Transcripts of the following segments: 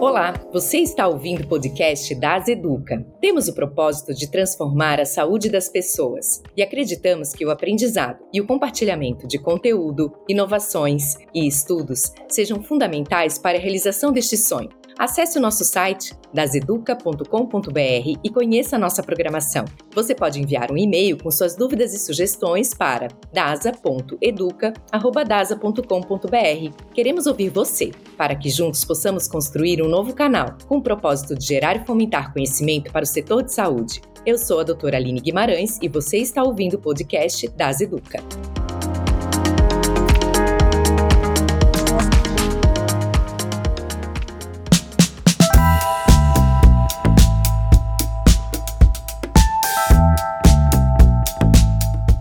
Olá, você está ouvindo o podcast das Educa. Temos o propósito de transformar a saúde das pessoas e acreditamos que o aprendizado e o compartilhamento de conteúdo, inovações e estudos sejam fundamentais para a realização deste sonho. Acesse o nosso site daseduca.com.br e conheça a nossa programação. Você pode enviar um e-mail com suas dúvidas e sugestões para dasa.educa@dasa.com.br. Queremos ouvir você, para que juntos possamos construir um novo canal com o propósito de gerar e fomentar conhecimento para o setor de saúde. Eu sou a doutora Aline Guimarães e você está ouvindo o podcast Das Educa.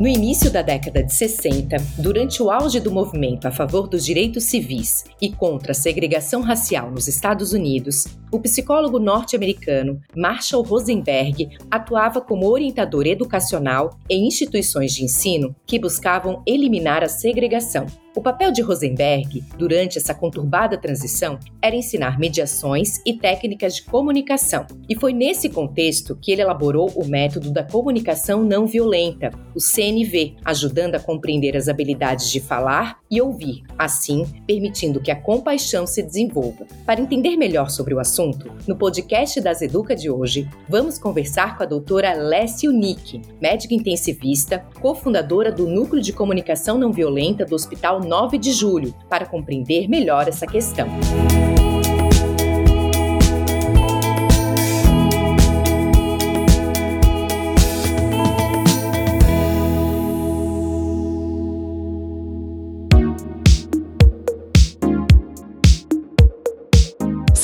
No início da década de 60, durante o auge do movimento a favor dos direitos civis e contra a segregação racial nos Estados Unidos, o psicólogo norte-americano Marshall Rosenberg atuava como orientador educacional em instituições de ensino que buscavam eliminar a segregação. O papel de Rosenberg, durante essa conturbada transição, era ensinar mediações e técnicas de comunicação. E foi nesse contexto que ele elaborou o método da comunicação não violenta, o CNV, ajudando a compreender as habilidades de falar e ouvir, assim permitindo que a compaixão se desenvolva. Para entender melhor sobre o assunto, no podcast das Educa de hoje, vamos conversar com a doutora Lécia Nick, médica intensivista, cofundadora do Núcleo de Comunicação Não Violenta do Hospital 9 de julho, para compreender melhor essa questão.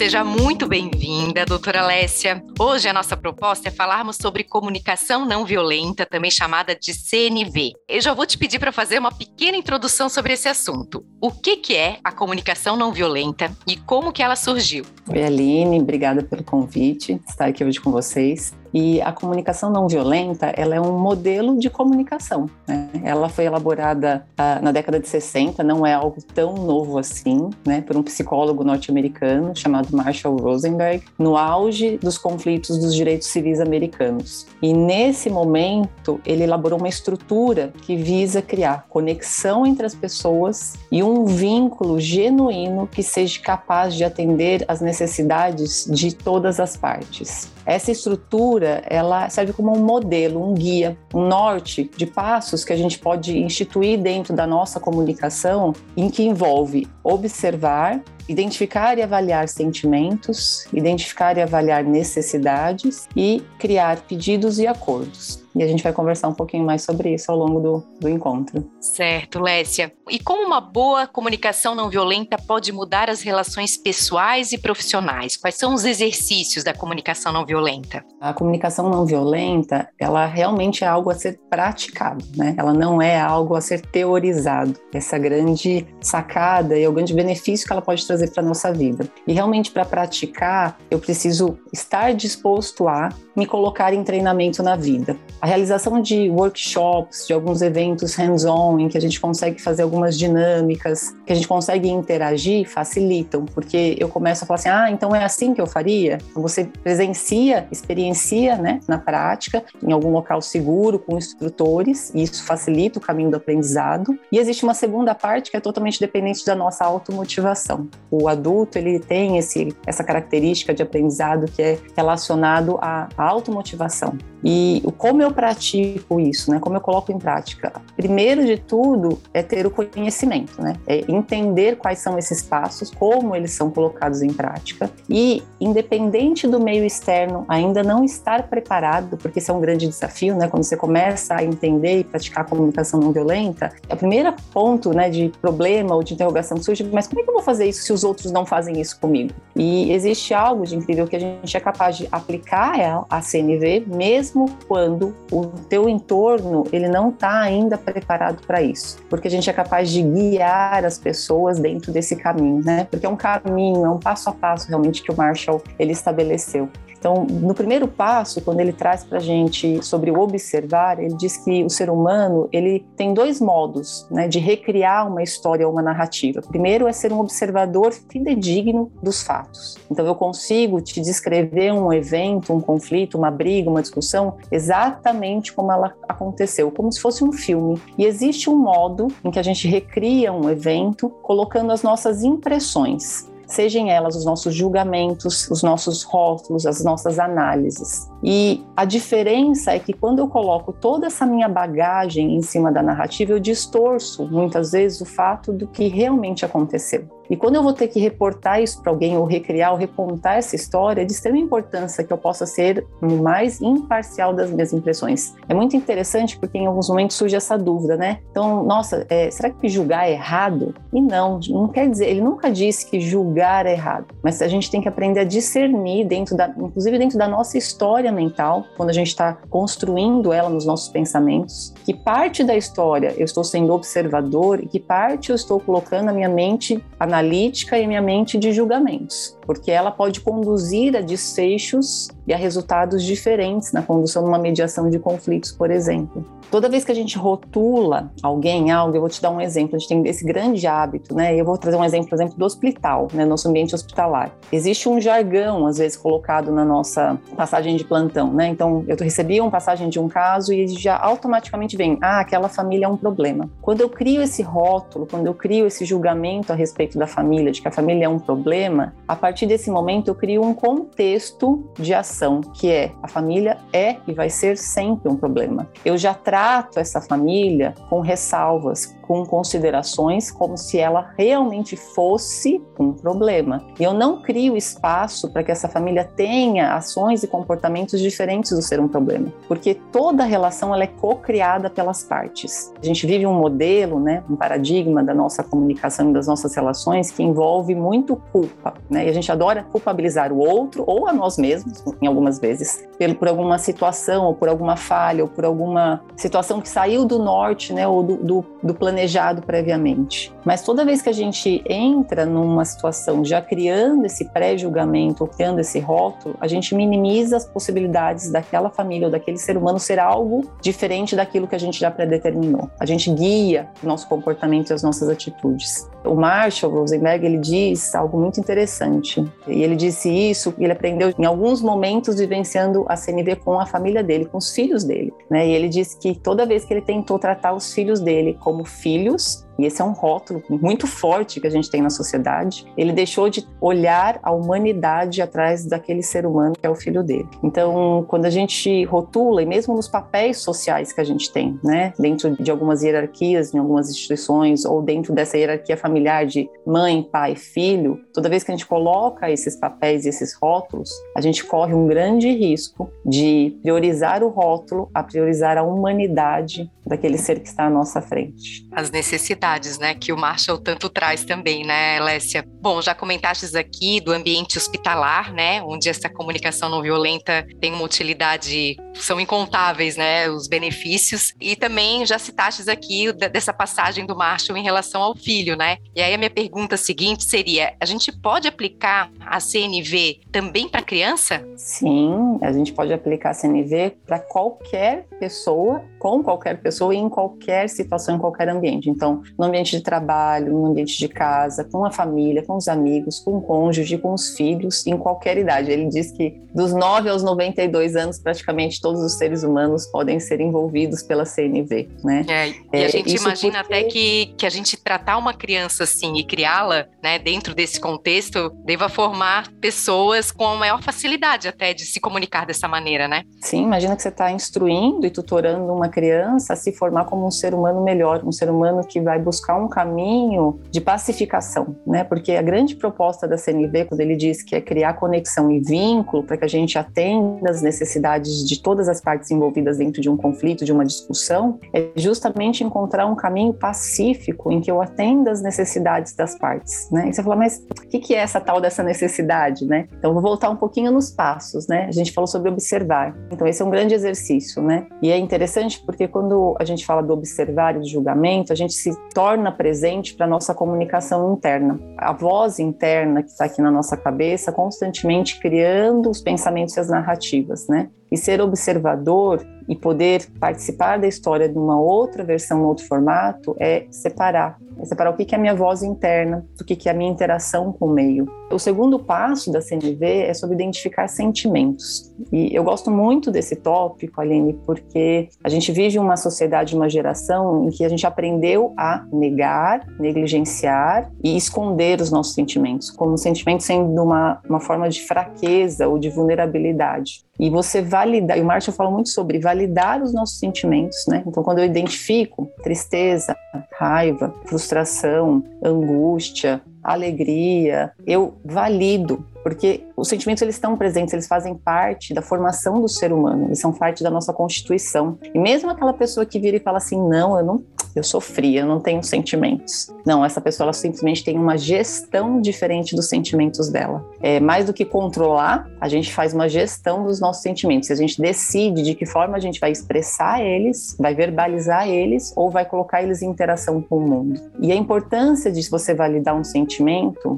Seja muito bem-vinda, doutora Alessia. Hoje a nossa proposta é falarmos sobre comunicação não violenta, também chamada de CNV. Eu já vou te pedir para fazer uma pequena introdução sobre esse assunto. O que, que é a comunicação não violenta e como que ela surgiu? Oi, Aline, obrigada pelo convite, estar aqui hoje com vocês. E a comunicação não violenta, ela é um modelo de comunicação. Né? Ela foi elaborada uh, na década de 60, não é algo tão novo assim, né? por um psicólogo norte-americano chamado Marshall Rosenberg, no auge dos conflitos dos direitos civis americanos. E nesse momento, ele elaborou uma estrutura que visa criar conexão entre as pessoas e um vínculo genuíno que seja capaz de atender às necessidades de todas as partes. Essa estrutura, ela serve como um modelo, um guia, um norte de passos que a gente pode instituir dentro da nossa comunicação, em que envolve observar, identificar e avaliar sentimentos, identificar e avaliar necessidades e criar pedidos e acordos. E a gente vai conversar um pouquinho mais sobre isso ao longo do, do encontro. Certo, Lécia. E como uma boa comunicação não violenta pode mudar as relações pessoais e profissionais? Quais são os exercícios da comunicação não violenta? A comunicação não violenta, ela realmente é algo a ser praticado, né? Ela não é algo a ser teorizado. Essa grande sacada e o grande benefício que ela pode trazer para nossa vida. E realmente para praticar, eu preciso estar disposto a me colocar em treinamento na vida. A realização de workshops, de alguns eventos hands-on, em que a gente consegue fazer algumas dinâmicas, que a gente consegue interagir, facilitam, porque eu começo a falar assim: ah, então é assim que eu faria? Então você presencia, experiencia né, na prática, em algum local seguro, com instrutores, e isso facilita o caminho do aprendizado. E existe uma segunda parte que é totalmente dependente da nossa automotivação. O adulto ele tem esse, essa característica de aprendizado que é relacionado à automotivação. E como eu pratico isso, né? Como eu coloco em prática? Primeiro de tudo é ter o conhecimento, né? É entender quais são esses passos, como eles são colocados em prática e, independente do meio externo, ainda não estar preparado, porque isso é um grande desafio, né? Quando você começa a entender e praticar a comunicação não violenta, é o primeiro ponto, né, de problema ou de interrogação que surge, mas como é que eu vou fazer isso se os outros não fazem isso comigo? E existe algo de incrível que a gente é capaz de aplicar a CNV mesmo mesmo quando o teu entorno ele não está ainda preparado para isso, porque a gente é capaz de guiar as pessoas dentro desse caminho, né? Porque é um caminho, é um passo a passo realmente que o Marshall ele estabeleceu. Então, no primeiro passo, quando ele traz para a gente sobre o observar, ele diz que o ser humano ele tem dois modos né, de recriar uma história ou uma narrativa. Primeiro é ser um observador fidedigno dos fatos. Então, eu consigo te descrever um evento, um conflito, uma briga, uma discussão exatamente como ela aconteceu, como se fosse um filme. E existe um modo em que a gente recria um evento colocando as nossas impressões sejam elas os nossos julgamentos, os nossos rótulos, as nossas análises. E a diferença é que quando eu coloco toda essa minha bagagem em cima da narrativa, eu distorço muitas vezes o fato do que realmente aconteceu. E quando eu vou ter que reportar isso para alguém, ou recriar, ou recontar essa história, é de extrema importância que eu possa ser o mais imparcial das minhas impressões. É muito interessante porque em alguns momentos surge essa dúvida, né? Então, nossa, é, será que julgar é errado? E não, não quer dizer, ele nunca disse que julgar é errado, mas a gente tem que aprender a discernir dentro da, inclusive dentro da nossa história mental, quando a gente está construindo ela nos nossos pensamentos, que parte da história eu estou sendo observador e que parte eu estou colocando a minha mente analítica e minha mente de julgamentos, porque ela pode conduzir a desfechos e a resultados diferentes na condução de uma mediação de conflitos, por exemplo. Toda vez que a gente rotula alguém, algo, eu vou te dar um exemplo, a gente tem esse grande hábito, né? Eu vou trazer um exemplo, por exemplo, do hospital, né? Nosso ambiente hospitalar. Existe um jargão, às vezes, colocado na nossa passagem de plantão, né? Então, eu recebi uma passagem de um caso e já automaticamente vem, ah, aquela família é um problema. Quando eu crio esse rótulo, quando eu crio esse julgamento a respeito da família, de que a família é um problema, a partir desse momento eu crio um contexto de ação que é a família é e vai ser sempre um problema. Eu já trato essa família com ressalvas, com considerações como se ela realmente fosse um problema. E eu não crio espaço para que essa família tenha ações e comportamentos diferentes do ser um problema, porque toda relação ela é co-criada pelas partes. A gente vive um modelo, né, um paradigma da nossa comunicação e das nossas relações que envolve muito culpa, né? E a gente adora culpabilizar o outro ou a nós mesmos, em algumas vezes, por alguma situação ou por alguma falha ou por alguma situação que saiu do norte, né, ou do, do, do planejamento planejado previamente. Mas toda vez que a gente entra numa situação já criando esse pré-julgamento, criando esse rótulo, a gente minimiza as possibilidades daquela família ou daquele ser humano ser algo diferente daquilo que a gente já predeterminou. A gente guia o nosso comportamento e as nossas atitudes. O Marshall Rosenberg ele diz algo muito interessante. E ele disse isso, ele aprendeu em alguns momentos vivenciando a CNV com a família dele, com os filhos dele. Né? E ele disse que toda vez que ele tentou tratar os filhos dele como filhos, e esse é um rótulo muito forte que a gente tem na sociedade, ele deixou de olhar a humanidade atrás daquele ser humano que é o filho dele. Então, quando a gente rotula, e mesmo nos papéis sociais que a gente tem, né, dentro de algumas hierarquias, em algumas instituições, ou dentro dessa hierarquia familiar de mãe, pai, filho, toda vez que a gente coloca esses papéis e esses rótulos, a gente corre um grande risco de priorizar o rótulo a priorizar a humanidade daquele ser que está à nossa frente. As necessidades, né, que o Marshall tanto traz também, né, Lécia? Bom, já comentaste aqui do ambiente hospitalar, né, onde essa comunicação não violenta tem uma utilidade, são incontáveis, né, os benefícios, e também já citaste aqui dessa passagem do Marshall em relação ao filho, né? E aí a minha pergunta seguinte seria: a gente pode aplicar a CNV também para criança? Sim, a gente pode aplicar a CNV para qualquer pessoa, com qualquer pessoa pessoa em qualquer situação, em qualquer ambiente. Então, no ambiente de trabalho, no ambiente de casa, com a família, com os amigos, com o cônjuge, com os filhos, em qualquer idade. Ele diz que dos 9 aos 92 anos, praticamente todos os seres humanos podem ser envolvidos pela CNV, né? É, e a é, gente imagina porque... até que, que a gente tratar uma criança assim e criá-la, né, dentro desse contexto, deva formar pessoas com a maior facilidade até de se comunicar dessa maneira, né? Sim, imagina que você está instruindo e tutorando uma criança se formar como um ser humano melhor, um ser humano que vai buscar um caminho de pacificação, né? Porque a grande proposta da CNV, quando ele diz que é criar conexão e vínculo para que a gente atenda as necessidades de todas as partes envolvidas dentro de um conflito, de uma discussão, é justamente encontrar um caminho pacífico em que eu atenda as necessidades das partes, né? E você fala, mas o que é essa tal dessa necessidade, né? Então, vou voltar um pouquinho nos passos, né? A gente falou sobre observar. Então, esse é um grande exercício, né? E é interessante porque quando a gente fala do observar e do julgamento, a gente se, torna presente para nossa comunicação interna. A voz interna que está aqui na nossa cabeça, constantemente criando os pensamentos e as narrativas, né? E ser observador e poder participar da história de uma outra versão, um outro formato, é separar. É separar o que é a minha voz interna, do que é a minha interação com o meio. O segundo passo da CNV é sobre identificar sentimentos. E eu gosto muito desse tópico, Aline, porque a gente vive uma sociedade, uma geração em que a gente aprendeu a negar, negligenciar e esconder os nossos sentimentos, como sentimentos sendo uma, uma forma de fraqueza ou de vulnerabilidade. E você validar, e o Marshall fala muito sobre validar os nossos sentimentos, né? Então, quando eu identifico tristeza, raiva, frustração, angústia, alegria, eu valido porque os sentimentos eles estão presentes, eles fazem parte da formação do ser humano, eles são parte da nossa constituição. E mesmo aquela pessoa que vira e fala assim, não, eu não, eu sofri, eu não tenho sentimentos. Não, essa pessoa ela simplesmente tem uma gestão diferente dos sentimentos dela. É mais do que controlar, a gente faz uma gestão dos nossos sentimentos. A gente decide de que forma a gente vai expressar eles, vai verbalizar eles ou vai colocar eles em interação com o mundo. E a importância de você validar um sentimento,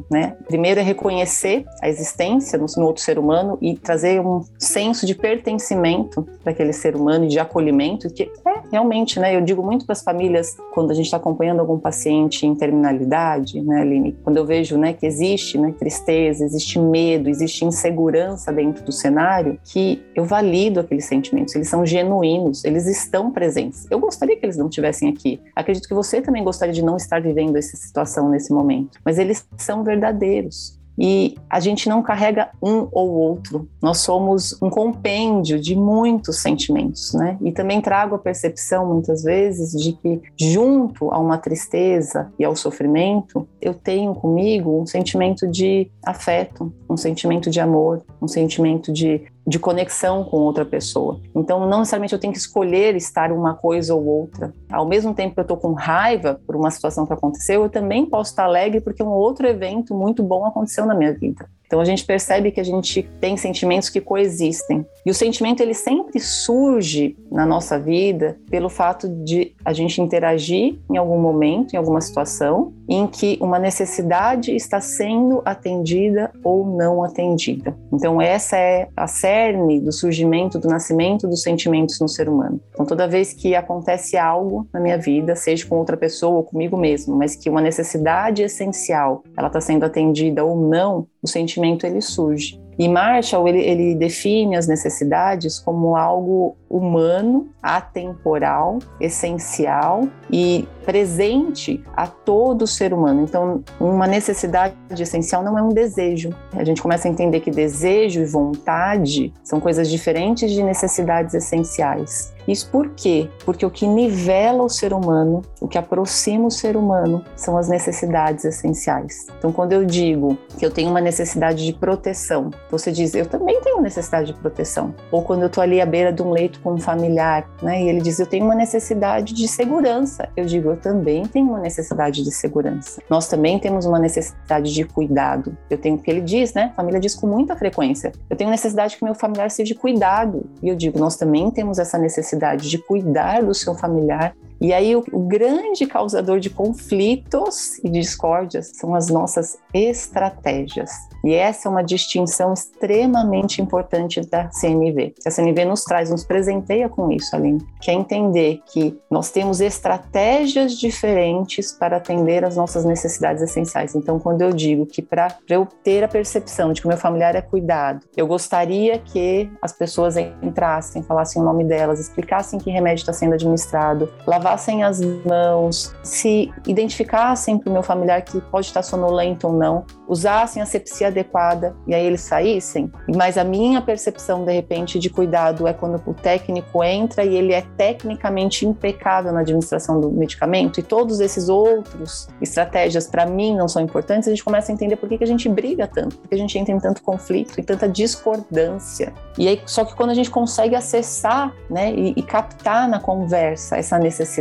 né? Primeiro é reconhecer a existência no, no outro ser humano e trazer um senso de pertencimento para aquele ser humano e de acolhimento, que é realmente, né? Eu digo muito para as famílias quando a gente está acompanhando algum paciente em terminalidade, né, Aline? Quando eu vejo, né, que existe, né, tristeza, existe medo, existe insegurança dentro do cenário, que eu valido aqueles sentimentos. Eles são genuínos, eles estão presentes. Eu gostaria que eles não estivessem aqui. Acredito que você também gostaria de não estar vivendo essa situação nesse momento, mas eles são verdadeiros. E a gente não carrega um ou outro, nós somos um compêndio de muitos sentimentos, né? E também trago a percepção, muitas vezes, de que, junto a uma tristeza e ao sofrimento, eu tenho comigo um sentimento de afeto, um sentimento de amor, um sentimento de de conexão com outra pessoa. Então, não necessariamente eu tenho que escolher estar uma coisa ou outra. Ao mesmo tempo que eu estou com raiva por uma situação que aconteceu, eu também posso estar alegre porque um outro evento muito bom aconteceu na minha vida. Então a gente percebe que a gente tem sentimentos que coexistem. E o sentimento ele sempre surge na nossa vida pelo fato de a gente interagir em algum momento, em alguma situação, em que uma necessidade está sendo atendida ou não atendida. Então essa é a cerne do surgimento, do nascimento dos sentimentos no ser humano. Então toda vez que acontece algo na minha vida, seja com outra pessoa ou comigo mesmo, mas que uma necessidade essencial, ela está sendo atendida ou não, o sentimento ele surge. E Marshall ele, ele define as necessidades como algo humano, atemporal, essencial e presente a todo ser humano. Então, uma necessidade essencial não é um desejo. A gente começa a entender que desejo e vontade são coisas diferentes de necessidades essenciais. Isso por quê? Porque o que nivela o ser humano, o que aproxima o ser humano, são as necessidades essenciais. Então, quando eu digo que eu tenho uma necessidade de proteção, você diz, eu também tenho necessidade de proteção. Ou quando eu estou ali à beira de um leito com um familiar, né, e ele diz, eu tenho uma necessidade de segurança, eu digo, eu também tenho uma necessidade de segurança. Nós também temos uma necessidade de cuidado. Eu tenho, que ele diz, né, a família diz com muita frequência, eu tenho necessidade que meu familiar seja cuidado. E eu digo, nós também temos essa necessidade de cuidar do seu familiar e aí, o, o, grande causador de conflitos e discórdias são as nossas estratégias. E essa é uma distinção extremamente importante da CNV. A CNV nos traz, nos presenteia com isso, Aline, que é entender que nós temos estratégias diferentes para atender às nossas necessidades essenciais. Então, quando eu digo que para eu ter a percepção de que o meu familiar é cuidado, eu gostaria que as pessoas entrassem, falassem o nome delas, explicassem que remédio está sendo administrado, lavassem as mãos, se identificassem para o meu familiar que pode estar sonolento ou não, usassem a sepsia adequada e aí eles saíssem. Mas a minha percepção, de repente, de cuidado é quando o técnico entra e ele é tecnicamente impecável na administração do medicamento e todos esses outros estratégias, para mim, não são importantes, a gente começa a entender por que, que a gente briga tanto, por que a gente entra em tanto conflito e tanta discordância. E aí, só que quando a gente consegue acessar né, e, e captar na conversa essa necessidade,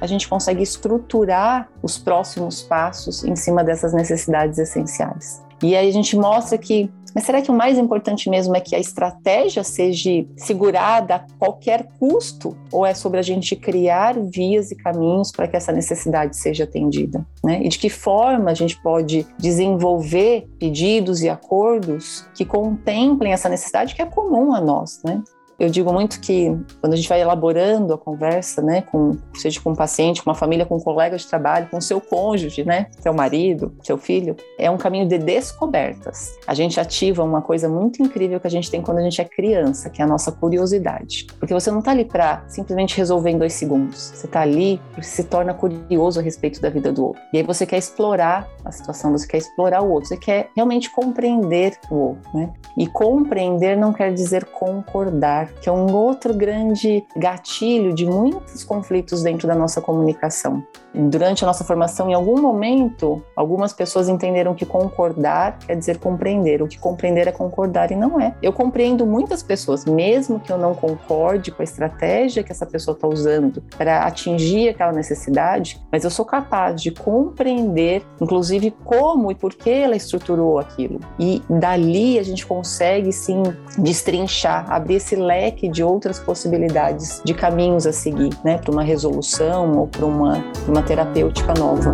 a gente consegue estruturar os próximos passos em cima dessas necessidades essenciais. E aí a gente mostra que Mas será que o mais importante mesmo é que a estratégia seja segurada a qualquer custo? Ou é sobre a gente criar vias e caminhos para que essa necessidade seja atendida? Né? E de que forma a gente pode desenvolver pedidos e acordos que contemplem essa necessidade que é comum a nós, né? Eu digo muito que quando a gente vai elaborando a conversa, né, com, seja com um paciente, com uma família, com um colega de trabalho, com seu cônjuge, né, seu marido, seu filho, é um caminho de descobertas. A gente ativa uma coisa muito incrível que a gente tem quando a gente é criança, que é a nossa curiosidade. Porque você não está ali para simplesmente resolver em dois segundos. Você está ali porque se torna curioso a respeito da vida do outro. E aí você quer explorar a situação, você quer explorar o outro, você quer realmente compreender o outro, né? E compreender não quer dizer concordar que é um outro grande gatilho de muitos conflitos dentro da nossa comunicação. Durante a nossa formação, em algum momento, algumas pessoas entenderam que concordar quer dizer compreender. O que compreender é concordar e não é. Eu compreendo muitas pessoas, mesmo que eu não concorde com a estratégia que essa pessoa está usando para atingir aquela necessidade, mas eu sou capaz de compreender, inclusive, como e por que ela estruturou aquilo. E dali a gente consegue sim destrinchar, abrir esse leque de outras possibilidades de caminhos a seguir, né, para uma resolução ou para uma, uma terapêutica nova.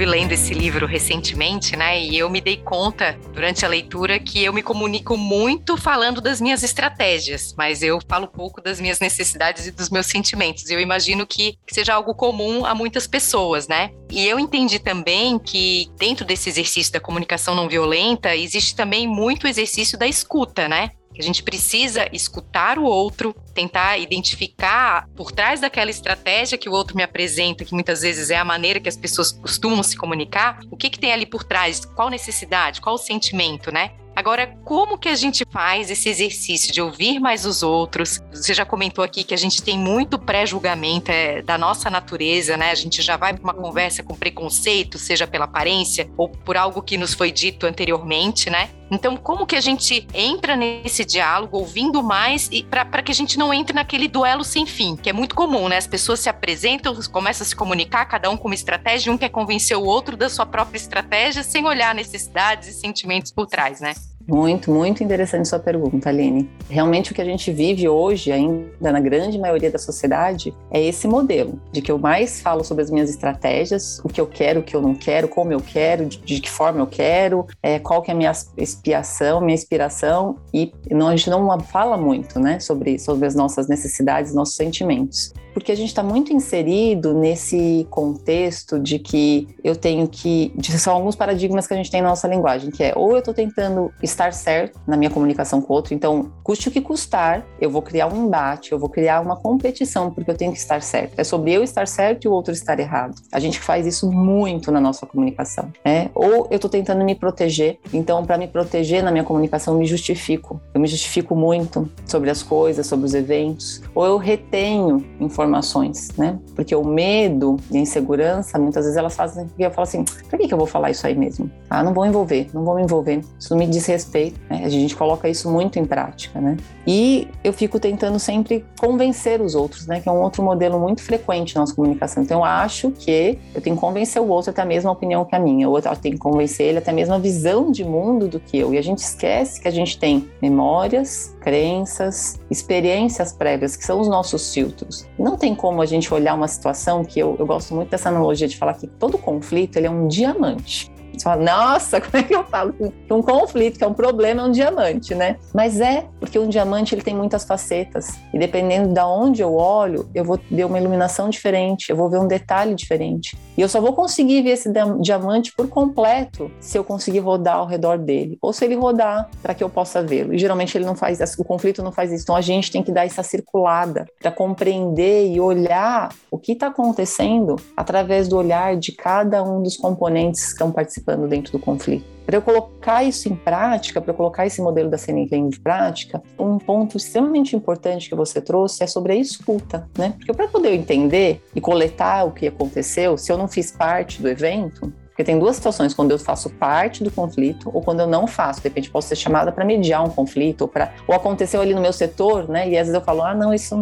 Lendo esse livro recentemente, né? E eu me dei conta durante a leitura que eu me comunico muito falando das minhas estratégias, mas eu falo pouco das minhas necessidades e dos meus sentimentos. Eu imagino que seja algo comum a muitas pessoas, né? E eu entendi também que dentro desse exercício da comunicação não violenta existe também muito exercício da escuta, né? A gente precisa escutar o outro, tentar identificar por trás daquela estratégia que o outro me apresenta, que muitas vezes é a maneira que as pessoas costumam se comunicar, o que, que tem ali por trás, qual necessidade, qual sentimento, né? Agora, como que a gente faz esse exercício de ouvir mais os outros? Você já comentou aqui que a gente tem muito pré-julgamento é, da nossa natureza, né? A gente já vai para uma conversa com preconceito, seja pela aparência ou por algo que nos foi dito anteriormente, né? Então, como que a gente entra nesse diálogo, ouvindo mais, e para que a gente não entre naquele duelo sem fim, que é muito comum, né? As pessoas se apresentam, começam a se comunicar, cada um com uma estratégia, um quer convencer o outro da sua própria estratégia, sem olhar necessidades e sentimentos por trás, né? Muito, muito interessante sua pergunta, Aline. Realmente o que a gente vive hoje, ainda na grande maioria da sociedade, é esse modelo de que eu mais falo sobre as minhas estratégias, o que eu quero, o que eu não quero, como eu quero, de, de que forma eu quero, é, qual que é a minha expiação, minha inspiração, e não, a gente não fala muito né, sobre, sobre as nossas necessidades, nossos sentimentos porque a gente está muito inserido nesse contexto de que eu tenho que. São alguns paradigmas que a gente tem na nossa linguagem, que é ou eu estou tentando estar certo na minha comunicação com o outro, então, custe o que custar, eu vou criar um embate, eu vou criar uma competição, porque eu tenho que estar certo. É sobre eu estar certo e o outro estar errado. A gente faz isso muito na nossa comunicação. Né? Ou eu estou tentando me proteger, então, para me proteger na minha comunicação, eu me justifico. Eu me justifico muito sobre as coisas, sobre os eventos, ou eu retenho informações informações, né? Porque o medo e a insegurança, muitas vezes elas fazem que eu falo assim, pra que, que eu vou falar isso aí mesmo? Ah, não vou envolver, não vou me envolver, isso não me diz respeito, né? A gente coloca isso muito em prática, né? E eu fico tentando sempre convencer os outros, né? Que é um outro modelo muito frequente na nossa comunicação. Então eu acho que eu tenho que convencer o outro até a mesma opinião que a minha, ou eu tenho que convencer ele até a mesma visão de mundo do que eu. E a gente esquece que a gente tem memórias, crenças, experiências prévias, que são os nossos filtros. Não não tem como a gente olhar uma situação que eu, eu gosto muito dessa analogia de falar que todo conflito ele é um diamante. Você fala, nossa, como é que eu falo que um conflito, que é um problema, é um diamante, né? Mas é, porque um diamante ele tem muitas facetas. E dependendo de onde eu olho, eu vou ver uma iluminação diferente, eu vou ver um detalhe diferente. E eu só vou conseguir ver esse diamante por completo se eu conseguir rodar ao redor dele. Ou se ele rodar para que eu possa vê-lo. E geralmente ele não faz o conflito não faz isso. Então a gente tem que dar essa circulada para compreender e olhar o que está acontecendo através do olhar de cada um dos componentes que estão participando participando dentro do conflito. Para eu colocar isso em prática, para eu colocar esse modelo da CNV em prática, um ponto extremamente importante que você trouxe é sobre a escuta, né? Porque para poder entender e coletar o que aconteceu, se eu não fiz parte do evento, porque tem duas situações, quando eu faço parte do conflito ou quando eu não faço. De repente, posso ser chamada para mediar um conflito ou, pra, ou aconteceu ali no meu setor, né? E às vezes eu falo, ah, não, isso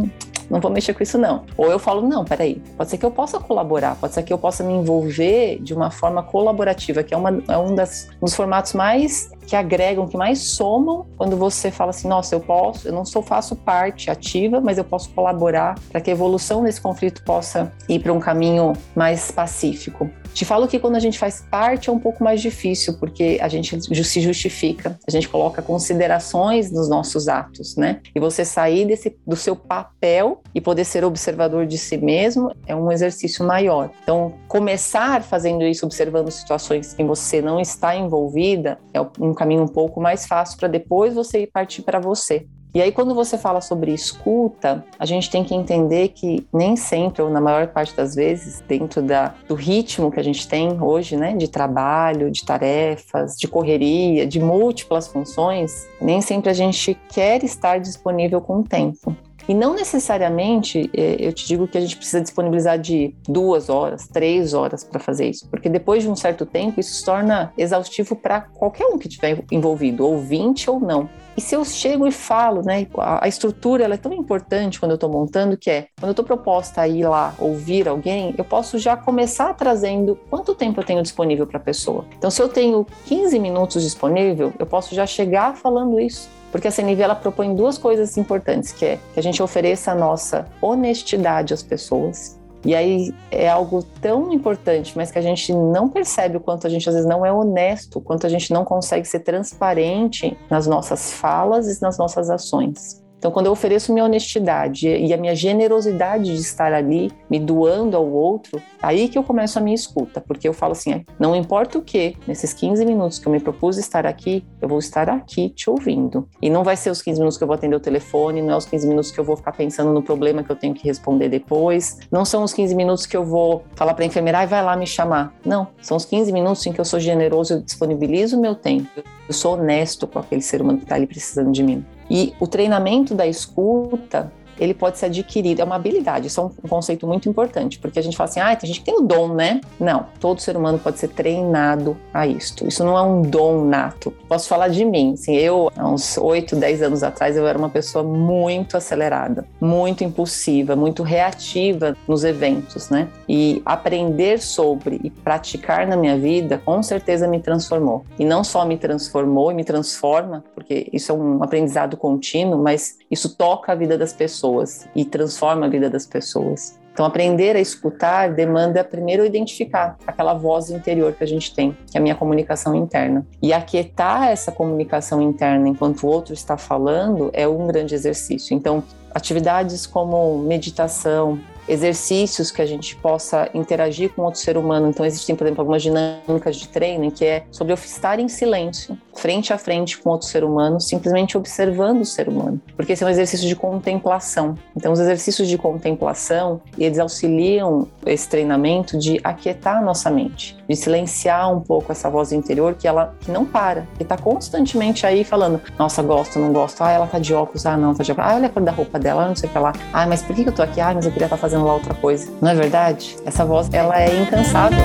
não vou mexer com isso não. Ou eu falo, não, peraí, pode ser que eu possa colaborar, pode ser que eu possa me envolver de uma forma colaborativa, que é, uma, é um, das, um dos formatos mais que agregam, que mais somam quando você fala assim, nossa, eu posso, eu não sou faço parte ativa, mas eu posso colaborar para que a evolução desse conflito possa ir para um caminho mais pacífico. Te falo que quando a gente faz parte é um pouco mais difícil, porque a gente se justifica, a gente coloca considerações nos nossos atos, né? E você sair desse, do seu papel e poder ser observador de si mesmo é um exercício maior. Então, começar fazendo isso, observando situações em que você não está envolvida, é um caminho um pouco mais fácil para depois você ir partir para você. E aí, quando você fala sobre escuta, a gente tem que entender que nem sempre, ou na maior parte das vezes, dentro da, do ritmo que a gente tem hoje, né, de trabalho, de tarefas, de correria, de múltiplas funções, nem sempre a gente quer estar disponível com o tempo. E não necessariamente é, eu te digo que a gente precisa disponibilizar de duas horas, três horas para fazer isso, porque depois de um certo tempo isso se torna exaustivo para qualquer um que estiver envolvido, ouvinte ou não. E se eu chego e falo, né, a, estrutura ela é tão importante quando eu estou montando, que é, quando eu estou proposta a ir lá ouvir alguém, eu posso já começar trazendo quanto tempo eu tenho disponível para a pessoa. Então, se eu tenho 15 minutos disponível, eu posso já chegar falando isso. Porque a CNV ela propõe duas coisas importantes, que é que a gente ofereça a nossa honestidade às pessoas, e aí é algo tão importante, mas que a gente não percebe o quanto a gente às vezes não é honesto, o quanto a gente não consegue ser transparente nas nossas falas e nas nossas ações. Então, quando eu ofereço minha honestidade e a minha generosidade de estar ali, me doando ao outro, aí que eu começo a minha escuta, porque eu falo assim: não importa o que, nesses 15 minutos que eu me propus estar aqui, eu vou estar aqui te ouvindo. E não vai ser os 15 minutos que eu vou atender o telefone, não é os 15 minutos que eu vou ficar pensando no problema que eu tenho que responder depois, não são os 15 minutos que eu vou falar para a enfermeira, e vai lá me chamar. Não, são os 15 minutos em que eu sou generoso, eu disponibilizo o meu tempo, eu sou honesto com aquele ser humano que está ali precisando de mim. E o treinamento da escuta ele pode ser adquirido, é uma habilidade, isso é um conceito muito importante, porque a gente fala assim, ah, tem gente que tem o dom, né? Não, todo ser humano pode ser treinado a isto, isso não é um dom nato. Posso falar de mim, assim, eu, há uns 8, 10 anos atrás, eu era uma pessoa muito acelerada, muito impulsiva, muito reativa nos eventos, né? E aprender sobre e praticar na minha vida, com certeza me transformou. E não só me transformou e me transforma, porque isso é um aprendizado contínuo, mas isso toca a vida das pessoas pessoas e transforma a vida das pessoas. Então, aprender a escutar demanda primeiro identificar aquela voz interior que a gente tem, que é a minha comunicação interna. E aquietar essa comunicação interna enquanto o outro está falando é um grande exercício. Então, atividades como meditação, exercícios que a gente possa interagir com outro ser humano. Então, existem, por exemplo, algumas dinâmicas de treino que é sobre estar em silêncio, frente a frente com outro ser humano, simplesmente observando o ser humano. Porque esse é um exercício de contemplação. Então, os exercícios de contemplação, eles auxiliam esse treinamento de aquietar a nossa mente, de silenciar um pouco essa voz interior que ela que não para, que está constantemente aí falando: nossa, gosto, não gosto, ah, ela tá de óculos, ah, não, tá de óculos, ah, olha a cor da roupa dela, não sei o que lá, ah, mas por que eu tô aqui? Ah, mas eu queria estar tá fazendo lá outra coisa. Não é verdade? Essa voz, ela é incansável.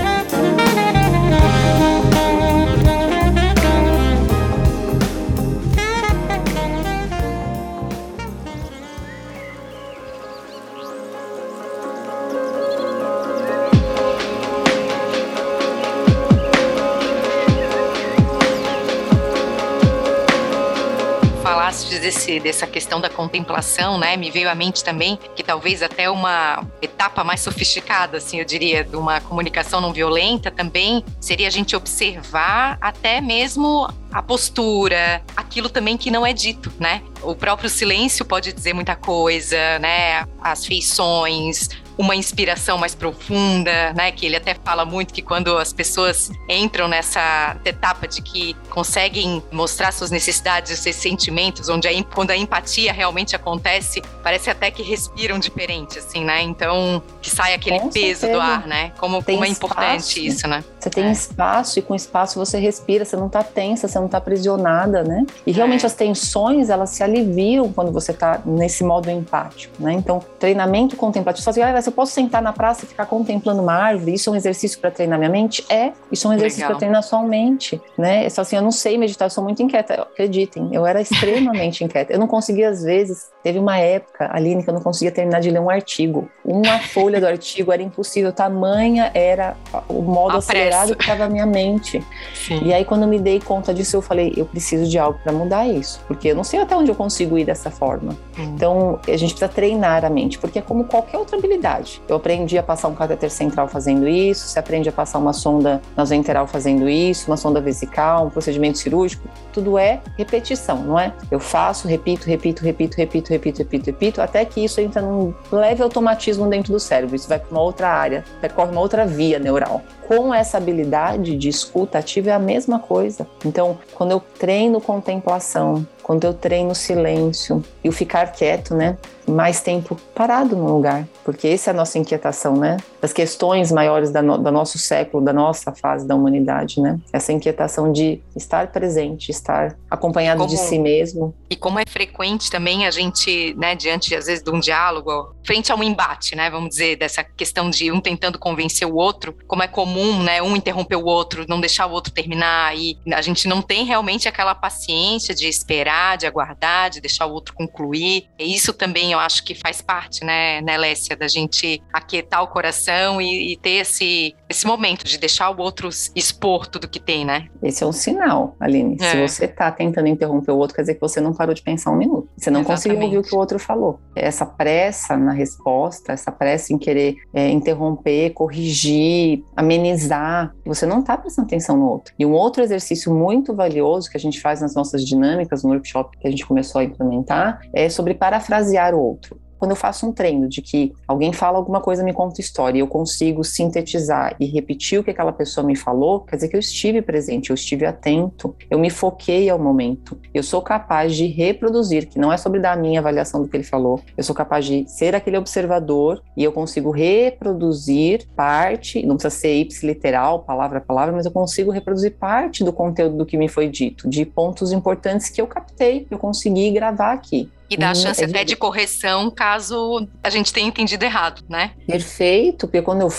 Desse, dessa questão da contemplação, né, me veio à mente também que talvez até uma etapa mais sofisticada, assim, eu diria, de uma comunicação não violenta também seria a gente observar até mesmo a postura, aquilo também que não é dito, né? O próprio silêncio pode dizer muita coisa, né? As feições, uma inspiração mais profunda, né? Que ele até fala muito que quando as pessoas entram nessa etapa de que conseguem mostrar suas necessidades seus sentimentos, onde a, quando a empatia realmente acontece, parece até que respiram diferente, assim, né? Então, que sai aquele com peso certeza. do ar, né? Como, como é importante isso, né? Você tem é. espaço e com espaço você respira, você não tá tensa, você não tá aprisionada, né? E realmente é. as tensões, elas se aliviam quando você tá nesse modo empático, né? Então, treinamento contemplativo, fala assim, ah, eu posso sentar na praça e ficar contemplando uma árvore, isso é um exercício para treinar minha mente? É, isso é um exercício para treinar sua mente, né? É só assim, eu não sei meditar, eu sou muito inquieta, acreditem, eu era extremamente inquieta. Eu não conseguia, às vezes, teve uma época, Aline, que eu não conseguia terminar de ler um artigo. Uma folha do artigo era impossível, tamanha era o modo a acelerado que estava a minha mente. Sim. E aí, quando eu me dei conta disso, eu falei, eu preciso de algo para mudar isso, porque eu não sei até onde eu consigo ir dessa forma. Hum. Então, a gente precisa treinar a mente, porque é como qualquer outra habilidade. Eu aprendi a passar um cateter central fazendo isso, você aprende a passar uma sonda nasoenteral fazendo isso, uma sonda vesical, um procedimento cirúrgico, tudo é repetição, não é? Eu faço, repito, repito, repito, repito, repito, repito, repito, até que isso entra num leve automatismo dentro do cérebro. Isso vai para uma outra área, percorre uma outra via neural com essa habilidade de escuta ativa é a mesma coisa. Então, quando eu treino contemplação, quando eu treino silêncio e o ficar quieto, né? Mais tempo parado no lugar, porque essa é a nossa inquietação, né? Das questões maiores da no, do nosso século, da nossa fase da humanidade, né? Essa inquietação de estar presente, estar acompanhado como, de si mesmo. E como é frequente também a gente, né, diante às vezes de um diálogo, frente a um embate, né? Vamos dizer, dessa questão de um tentando convencer o outro, como é comum comum, né? Um interromper o outro, não deixar o outro terminar, e a gente não tem realmente aquela paciência de esperar, de aguardar, de deixar o outro concluir. E isso também eu acho que faz parte, né, né Lécia, da gente aquietar o coração e, e ter esse, esse momento de deixar o outro expor tudo que tem, né? Esse é um sinal, Aline. É. Se você tá tentando interromper o outro, quer dizer que você não parou de pensar um minuto. Você não Exatamente. conseguiu ouvir o que o outro falou. Essa pressa na resposta, essa pressa em querer é, interromper, corrigir, amenizar você não está prestando atenção no outro. E um outro exercício muito valioso que a gente faz nas nossas dinâmicas, no workshop que a gente começou a implementar, é sobre parafrasear o outro quando eu faço um treino de que alguém fala alguma coisa, me conta história, e eu consigo sintetizar e repetir o que aquela pessoa me falou, quer dizer que eu estive presente, eu estive atento, eu me foquei ao momento, eu sou capaz de reproduzir, que não é sobre dar a minha avaliação do que ele falou, eu sou capaz de ser aquele observador e eu consigo reproduzir parte, não precisa ser literal, palavra a palavra, mas eu consigo reproduzir parte do conteúdo do que me foi dito, de pontos importantes que eu captei, que eu consegui gravar aqui. E dá a chance é até de correção caso a gente tenha entendido errado, né? Perfeito, porque quando eu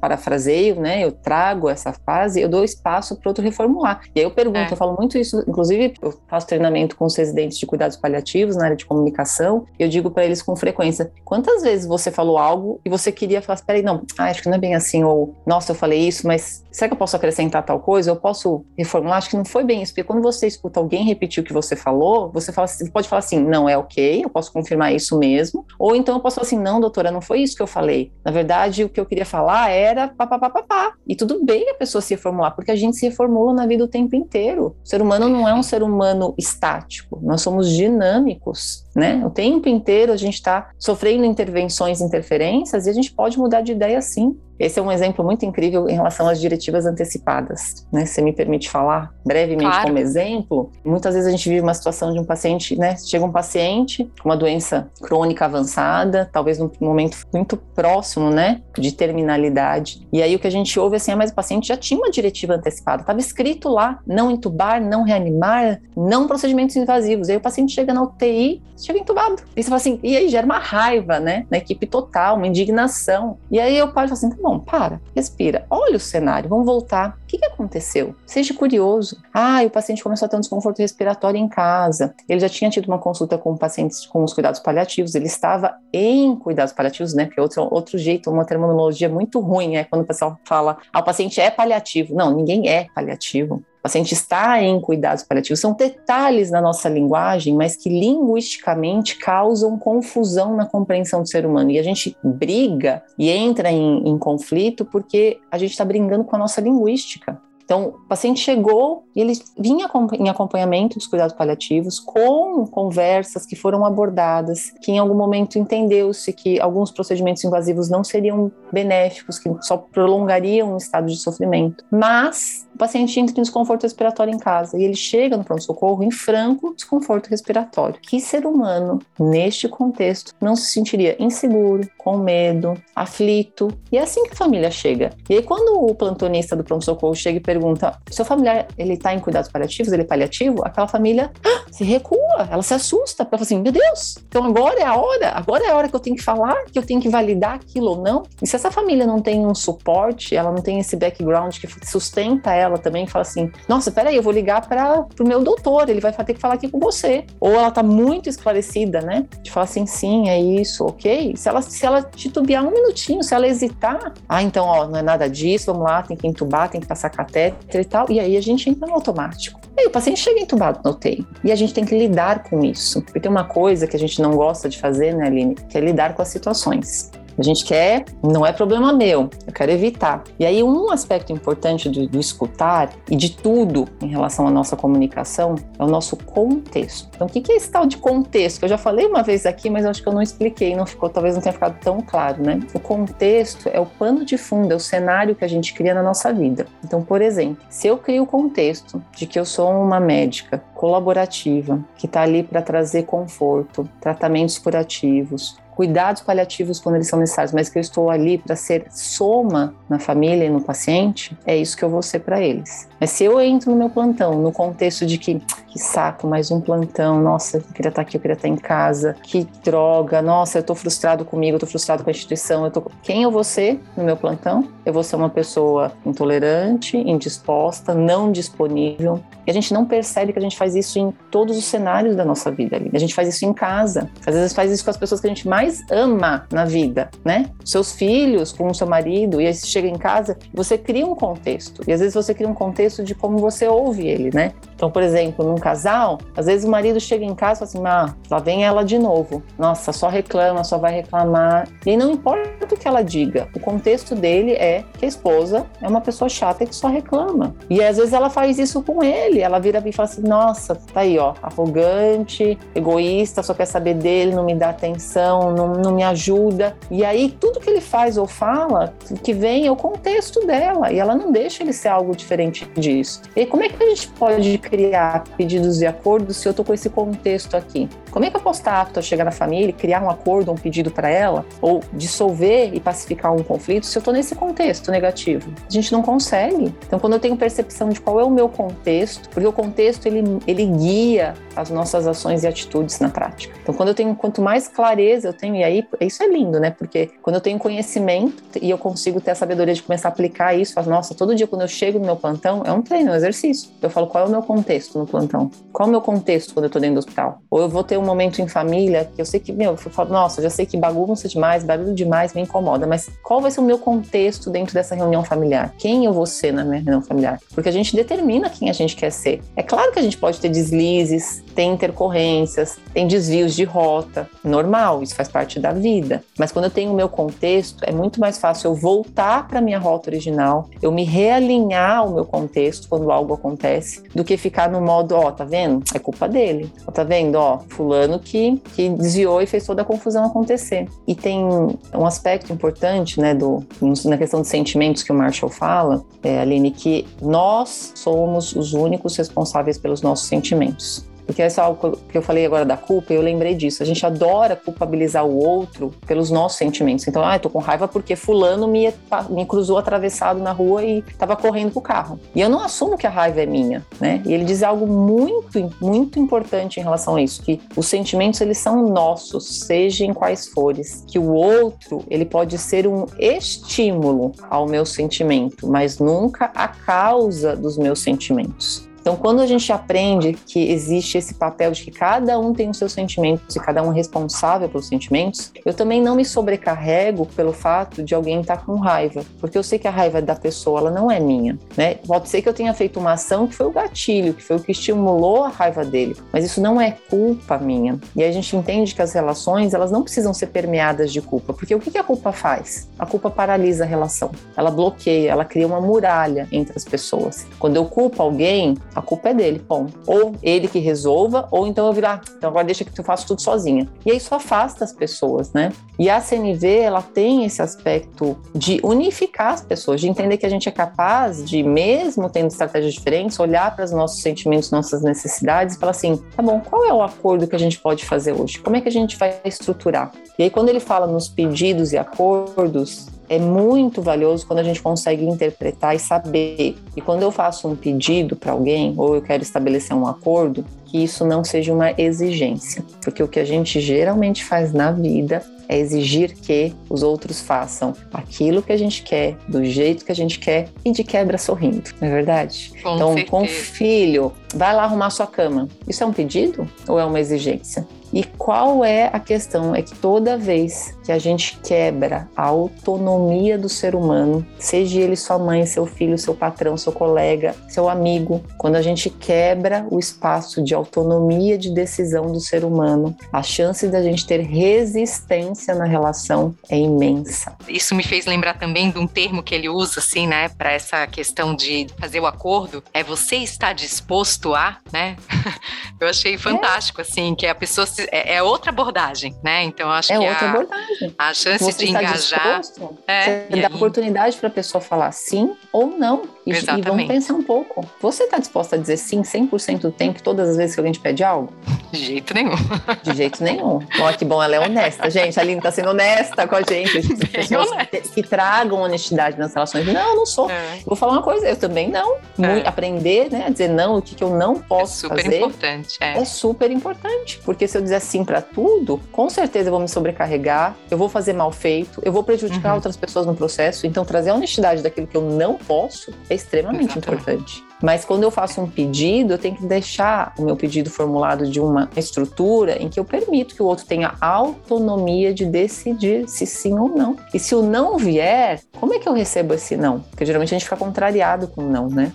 parafraseio, né, eu trago essa fase, eu dou espaço para outro reformular. E aí eu pergunto, é. eu falo muito isso, inclusive eu faço treinamento com os residentes de cuidados paliativos na área de comunicação, e eu digo para eles com frequência, quantas vezes você falou algo e você queria falar, espera aí, não, ah, acho que não é bem assim, ou, nossa, eu falei isso, mas será que eu posso acrescentar tal coisa? Eu posso reformular? Acho que não foi bem isso, porque quando você escuta alguém repetir o que você falou, você, fala, você pode falar assim, não, é o ok, eu posso confirmar isso mesmo. Ou então eu posso falar assim, não, doutora, não foi isso que eu falei. Na verdade, o que eu queria falar era papapá. E tudo bem a pessoa se reformular, porque a gente se reformula na vida o tempo inteiro. O ser humano não é um ser humano estático, nós somos dinâmicos, né? O tempo inteiro a gente está sofrendo intervenções, interferências, e a gente pode mudar de ideia sim. Esse é um exemplo muito incrível em relação às diretivas antecipadas, né? Se me permite falar brevemente claro. como exemplo, muitas vezes a gente vive uma situação de um paciente, né? Chega um paciente com uma doença crônica avançada, talvez num momento muito próximo, né? De terminalidade. E aí o que a gente ouve assim, é, mas o paciente já tinha uma diretiva antecipada, estava escrito lá, não entubar, não reanimar, não procedimentos invasivos. E aí o paciente chega na UTI, chega entubado. E você fala assim, e aí gera uma raiva, né? Na equipe total, uma indignação. E aí eu paro assim, tá bom, para, respira, olha o cenário, vamos voltar. O que, que aconteceu? Seja curioso. Ah, o paciente começou a ter um desconforto respiratório em casa. Ele já tinha tido uma consulta com pacientes com os cuidados paliativos, ele estava em cuidados paliativos, né? Porque é outro, outro jeito, uma terminologia muito ruim é quando o pessoal fala, ah, o paciente é paliativo. Não, ninguém é paliativo. O paciente está em cuidados paliativos. São detalhes na nossa linguagem, mas que linguisticamente causam confusão na compreensão do ser humano. E a gente briga e entra em, em conflito porque a gente está brigando com a nossa linguística. Então, o paciente chegou e ele vinha em acompanhamento dos cuidados paliativos com conversas que foram abordadas, que em algum momento entendeu-se que alguns procedimentos invasivos não seriam benéficos, que só prolongariam um estado de sofrimento. Mas o paciente entra em desconforto respiratório em casa e ele chega no pronto-socorro em franco desconforto respiratório. Que ser humano, neste contexto, não se sentiria inseguro, com medo, aflito? E é assim que a família chega. E aí, quando o plantonista do pronto-socorro chega e pergunta: seu familiar ele está em cuidados paliativos, ele é paliativo? Aquela família ah, se recua, ela se assusta, ela fala assim: meu Deus, então agora é a hora, agora é a hora que eu tenho que falar, que eu tenho que validar aquilo ou não. E se essa família não tem um suporte, ela não tem esse background que sustenta ela ela também fala assim: nossa, peraí, eu vou ligar para o meu doutor, ele vai ter que falar aqui com você. Ou ela tá muito esclarecida, né? De falar assim: sim, é isso, ok. Se ela, se ela titubear um minutinho, se ela hesitar, ah, então, ó, não é nada disso, vamos lá, tem que entubar, tem que passar catéter e tal. E aí a gente entra no automático. E aí o paciente chega entubado no UTI. E a gente tem que lidar com isso. Porque tem uma coisa que a gente não gosta de fazer, né, Aline? Que é lidar com as situações. A gente quer, não é problema meu, eu quero evitar. E aí, um aspecto importante do, do escutar e de tudo em relação à nossa comunicação é o nosso contexto. Então, o que é esse tal de contexto? Eu já falei uma vez aqui, mas acho que eu não expliquei, não ficou, talvez não tenha ficado tão claro, né? O contexto é o pano de fundo, é o cenário que a gente cria na nossa vida. Então, por exemplo, se eu crio o contexto de que eu sou uma médica colaborativa, que está ali para trazer conforto, tratamentos curativos, cuidados paliativos quando eles são necessários, mas que eu estou ali para ser soma na família e no paciente, é isso que eu vou ser para eles. Mas se eu entro no meu plantão no contexto de que, que saco, mais um plantão, nossa, eu queria estar aqui, eu queria estar em casa, que droga, nossa, eu estou frustrado comigo, eu estou frustrado com a instituição, eu tô... quem eu vou ser no meu plantão? Eu vou ser uma pessoa intolerante, indisposta, não disponível. E a gente não percebe que a gente faz isso em todos os cenários da nossa vida. A gente faz isso em casa, às vezes faz isso com as pessoas que a gente mais ama na vida, né? Seus filhos, com o seu marido, e aí você chega em casa, você cria um contexto. E às vezes você cria um contexto contexto de como você ouve ele, né? Então, por exemplo, num casal, às vezes o marido chega em casa e fala assim: ah, lá vem ela de novo. Nossa, só reclama, só vai reclamar. E não importa o que ela diga, o contexto dele é que a esposa é uma pessoa chata que só reclama. E às vezes ela faz isso com ele. Ela vira e fala assim: nossa, tá aí, ó, arrogante, egoísta, só quer saber dele, não me dá atenção, não, não me ajuda. E aí tudo que ele faz ou fala, que vem é o contexto dela. E ela não deixa ele ser algo diferente disso. E como é que a gente pode criar pedidos de acordo se eu estou com esse contexto aqui? Como é que eu posso estar apto a chegar na família criar um acordo, um pedido para ela, ou dissolver e pacificar um conflito se eu estou nesse contexto negativo? A gente não consegue. Então, quando eu tenho percepção de qual é o meu contexto, porque o contexto ele, ele guia as nossas ações e atitudes na prática. Então, quando eu tenho, quanto mais clareza eu tenho, e aí isso é lindo, né? Porque quando eu tenho conhecimento e eu consigo ter a sabedoria de começar a aplicar isso, falo, nossa, todo dia quando eu chego no meu plantão, é um treino, é um exercício. Eu falo, qual é o meu contexto no plantão? Qual é o meu contexto quando eu tô dentro do hospital? Ou eu vou ter um momento em família que eu sei que, meu, eu falo, nossa, já sei que bagunça demais, barulho demais, me incomoda, mas qual vai ser o meu contexto dentro dessa reunião familiar? Quem eu vou ser na minha reunião familiar? Porque a gente determina quem a gente quer ser. É claro que a gente pode ter deslizes, tem intercorrências, tem desvios de rota, normal, isso faz parte da vida. Mas quando eu tenho o meu contexto, é muito mais fácil eu voltar para minha rota original, eu me realinhar ao meu contexto quando algo acontece, do que ficar no modo, ó, tá vendo? É culpa dele. Ó, tá vendo? Ó, fulano que, que desviou e fez toda a confusão acontecer. E tem um aspecto importante, né, do, na questão de sentimentos que o Marshall fala, é, Aline, que nós somos os únicos responsáveis pelos nossos sentimentos. Porque é só o que eu falei agora da culpa, eu lembrei disso. A gente adora culpabilizar o outro pelos nossos sentimentos. Então, ah, eu tô com raiva porque fulano me, me cruzou atravessado na rua e tava correndo pro carro. E eu não assumo que a raiva é minha, né? E ele diz algo muito, muito importante em relação a isso, que os sentimentos, eles são nossos, seja em quais fores. Que o outro, ele pode ser um estímulo ao meu sentimento, mas nunca a causa dos meus sentimentos. Então, quando a gente aprende que existe esse papel de que cada um tem os seus sentimentos e cada um é responsável pelos sentimentos, eu também não me sobrecarrego pelo fato de alguém estar tá com raiva, porque eu sei que a raiva da pessoa ela não é minha, né? Pode ser que eu tenha feito uma ação que foi o gatilho, que foi o que estimulou a raiva dele, mas isso não é culpa minha. E a gente entende que as relações elas não precisam ser permeadas de culpa, porque o que a culpa faz? A culpa paralisa a relação, ela bloqueia, ela cria uma muralha entre as pessoas. Quando eu culpo alguém, a culpa é dele, bom. Ou ele que resolva, ou então eu virar, ah, então agora deixa que eu faço tudo sozinha. E aí isso afasta as pessoas, né? E a CNV, ela tem esse aspecto de unificar as pessoas, de entender que a gente é capaz de, mesmo tendo estratégias diferentes, olhar para os nossos sentimentos, nossas necessidades e falar assim, tá bom, qual é o acordo que a gente pode fazer hoje? Como é que a gente vai estruturar? E aí quando ele fala nos pedidos e acordos, é muito valioso quando a gente consegue interpretar e saber. E quando eu faço um pedido para alguém, ou eu quero estabelecer um acordo, que isso não seja uma exigência. Porque o que a gente geralmente faz na vida é exigir que os outros façam aquilo que a gente quer, do jeito que a gente quer e de quebra sorrindo, não é verdade? Com então, certeza. com filho, vai lá arrumar sua cama. Isso é um pedido ou é uma exigência? E qual é a questão? É que toda vez que a gente quebra a autonomia do ser humano, seja ele sua mãe, seu filho, seu patrão, seu colega, seu amigo, quando a gente quebra o espaço de autonomia de decisão do ser humano, a chance da gente ter resistência na relação é imensa. Isso me fez lembrar também de um termo que ele usa, assim, né, para essa questão de fazer o acordo, é você está disposto a, né? Eu achei fantástico, é. assim, que a pessoa é, é, outra abordagem, né? Então acho é que outra a, abordagem. A chance Você de engajar disposto, é, você dá aí... oportunidade para a pessoa falar sim ou não. E, e, vamos pensar um pouco. Você está disposta a dizer sim 100% do tempo, todas as vezes que alguém te pede algo? De jeito nenhum. De jeito nenhum. Olha que bom, ela é honesta. Gente, a Aline está sendo honesta com a gente. As pessoas que, que, tragam honestidade nas relações. Não, eu não sou. É. Vou falar uma coisa, eu também não. É. Aprender né, a dizer não, o que, que eu não posso é super fazer. Importante, é. é super importante. Porque se eu dizer sim para tudo, com certeza eu vou me sobrecarregar, eu vou fazer mal feito, eu vou prejudicar uhum. outras pessoas no processo. Então, trazer a honestidade daquilo que eu não posso é extremamente Exatamente. importante. Mas quando eu faço um pedido, eu tenho que deixar o meu pedido formulado de uma estrutura em que eu permito que o outro tenha autonomia de decidir se sim ou não. E se o não vier, como é que eu recebo esse não? Porque geralmente a gente fica contrariado com o não, né?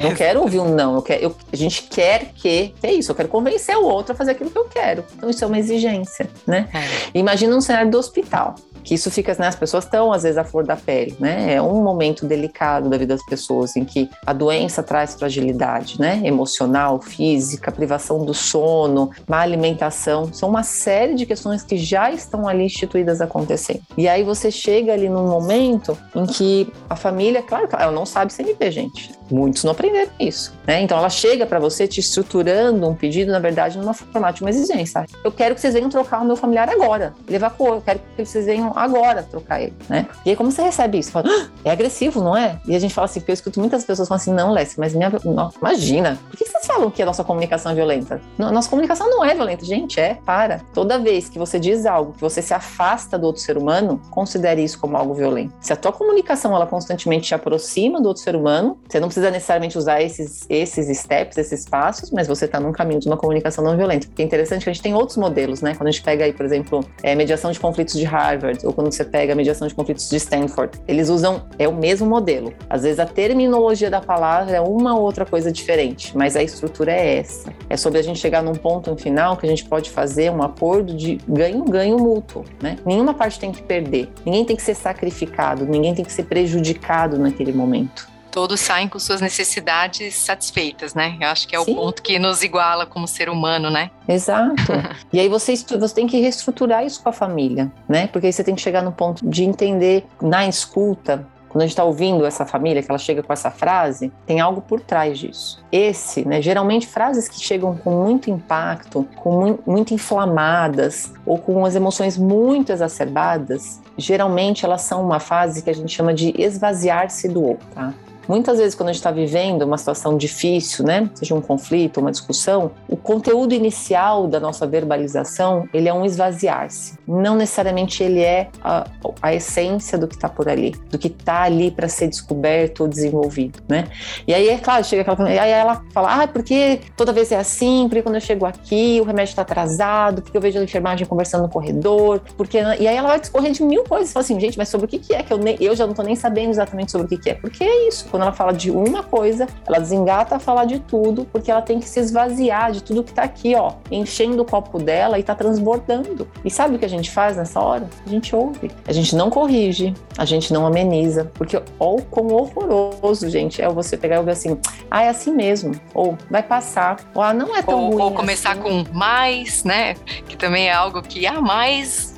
Eu não quero ouvir um não, eu quero, eu, a gente quer que, que é isso, eu quero convencer o outro a fazer aquilo que eu quero. Então isso é uma exigência, né? É. Imagina um cenário do hospital que isso fica, né, as pessoas estão às vezes à flor da pele, né? É um momento delicado da vida das pessoas em que a doença traz fragilidade, né? Emocional, física, privação do sono, má alimentação, são uma série de questões que já estão ali instituídas acontecendo. E aí você chega ali num momento em que a família, claro ela não sabe CNP, gente. Muitos não aprenderam isso, né? Então ela chega para você te estruturando um pedido, na verdade, numa formato de uma exigência. Eu quero que vocês venham trocar o meu familiar agora. Ele evacuou, eu quero que vocês venham agora trocar ele, né? E aí como você recebe isso? Fala, ah, é agressivo, não é? E a gente fala assim, eu escuto muitas pessoas falando assim, não, Lécia, mas minha, não, imagina, por que vocês falam que a nossa comunicação é violenta? Nossa comunicação não é violenta, gente, é, para. Toda vez que você diz algo, que você se afasta do outro ser humano, considere isso como algo violento. Se a tua comunicação, ela constantemente te aproxima do outro ser humano, você não precisa necessariamente usar esses, esses steps, esses passos, mas você está num caminho de uma comunicação não violenta. Porque é interessante que a gente tem outros modelos, né? Quando a gente pega aí, por exemplo, é, mediação de conflitos de Harvard, ou quando você pega mediação de conflitos de Stanford, eles usam, é o mesmo modelo. Às vezes a terminologia da palavra é uma ou outra coisa diferente, mas a estrutura é essa. É sobre a gente chegar num ponto no final que a gente pode fazer um acordo de ganho-ganho mútuo, né? Nenhuma parte tem que perder, ninguém tem que ser sacrificado, ninguém tem que ser prejudicado naquele momento todos saem com suas necessidades satisfeitas, né? Eu acho que é Sim. o ponto que nos iguala como ser humano, né? Exato. e aí você, você tem que reestruturar isso com a família, né? Porque aí você tem que chegar no ponto de entender na escuta quando a gente está ouvindo essa família, que ela chega com essa frase, tem algo por trás disso. Esse, né, geralmente frases que chegam com muito impacto, com muito, muito inflamadas ou com as emoções muito exacerbadas, geralmente elas são uma fase que a gente chama de esvaziar-se do outro, tá? Muitas vezes quando a gente está vivendo uma situação difícil, né, seja um conflito, uma discussão, o conteúdo inicial da nossa verbalização, ele é um esvaziar-se. Não necessariamente ele é a, a essência do que está por ali, do que está ali para ser descoberto ou desenvolvido, né? E aí, é claro, chega aquela aí ela fala, ah, porque toda vez é assim, porque quando eu chego aqui o remédio está atrasado, porque eu vejo a enfermagem conversando no corredor, porque e aí ela vai discorrer de mil coisas, fala assim, gente, mas sobre o que, que é que eu, nem, eu já não estou nem sabendo exatamente sobre o que, que é, porque é isso. Quando ela fala de uma coisa, ela desengata a falar de tudo, porque ela tem que se esvaziar de tudo que está aqui, ó, enchendo o copo dela e está transbordando. E sabe o que a gente faz nessa hora? A gente ouve. A gente não corrige, a gente não ameniza, porque ó, quão horroroso, gente, é você pegar e ouvir assim, ah, é assim mesmo, ou vai passar, ou ah, não é tão ou, ruim. Ou começar assim. com mais, né? Que também é algo que, ah, mais.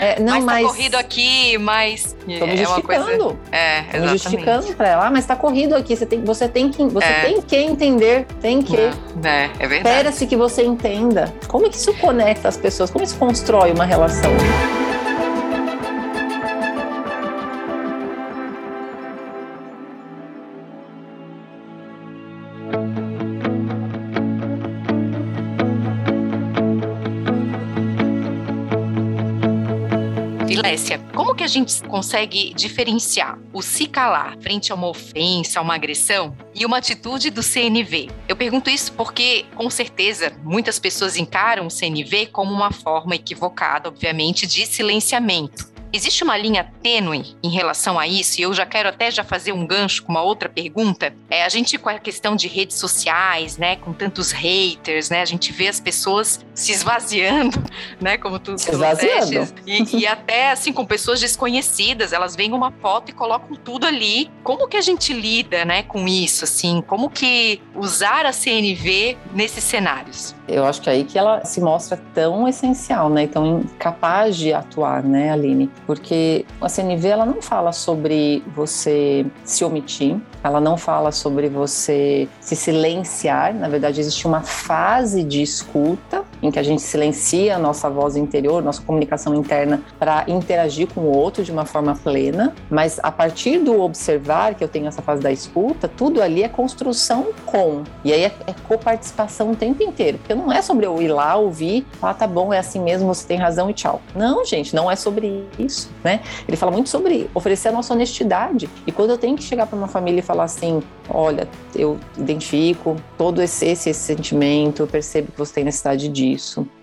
É, não, mas tá mas corrido aqui, mas. Estamos é uma coisa. justificando. É, exatamente. justificando para ela, ah, mas tá corrido aqui, você tem, você tem que, você É. tem que entender, tem que. É, é, é verdade. Espera-se que você entenda. Como é que isso conecta as pessoas? Como isso constrói uma relação? A gente consegue diferenciar o se calar frente a uma ofensa, a uma agressão e uma atitude do CNV? Eu pergunto isso porque, com certeza, muitas pessoas encaram o CNV como uma forma equivocada, obviamente, de silenciamento. Existe uma linha tênue em relação a isso, e eu já quero até já fazer um gancho com uma outra pergunta. É, a gente, com a questão de redes sociais, né, com tantos haters, né, a gente vê as pessoas se esvaziando, né, como tu Se esvaziando. e, e até assim com pessoas desconhecidas, elas veem uma foto e colocam tudo ali. Como que a gente lida, né, com isso, assim? Como que usar a CNV nesses cenários? Eu acho que é aí que ela se mostra tão essencial, né? Tão capaz de atuar, né, Aline? Porque a CNV ela não fala sobre você se omitir, ela não fala sobre você se silenciar. Na verdade, existe uma fase de escuta em que a gente silencia a nossa voz interior, nossa comunicação interna, para interagir com o outro de uma forma plena. Mas a partir do observar, que eu tenho essa fase da escuta, tudo ali é construção com. E aí é, é coparticipação o tempo inteiro. Porque não é sobre eu ir lá ouvir, ah, tá bom, é assim mesmo, você tem razão e tchau. Não, gente, não é sobre isso, né? Ele fala muito sobre oferecer a nossa honestidade. E quando eu tenho que chegar para uma família e falar assim, olha, eu identifico todo esse, esse, esse sentimento, eu percebo que você tem necessidade disso.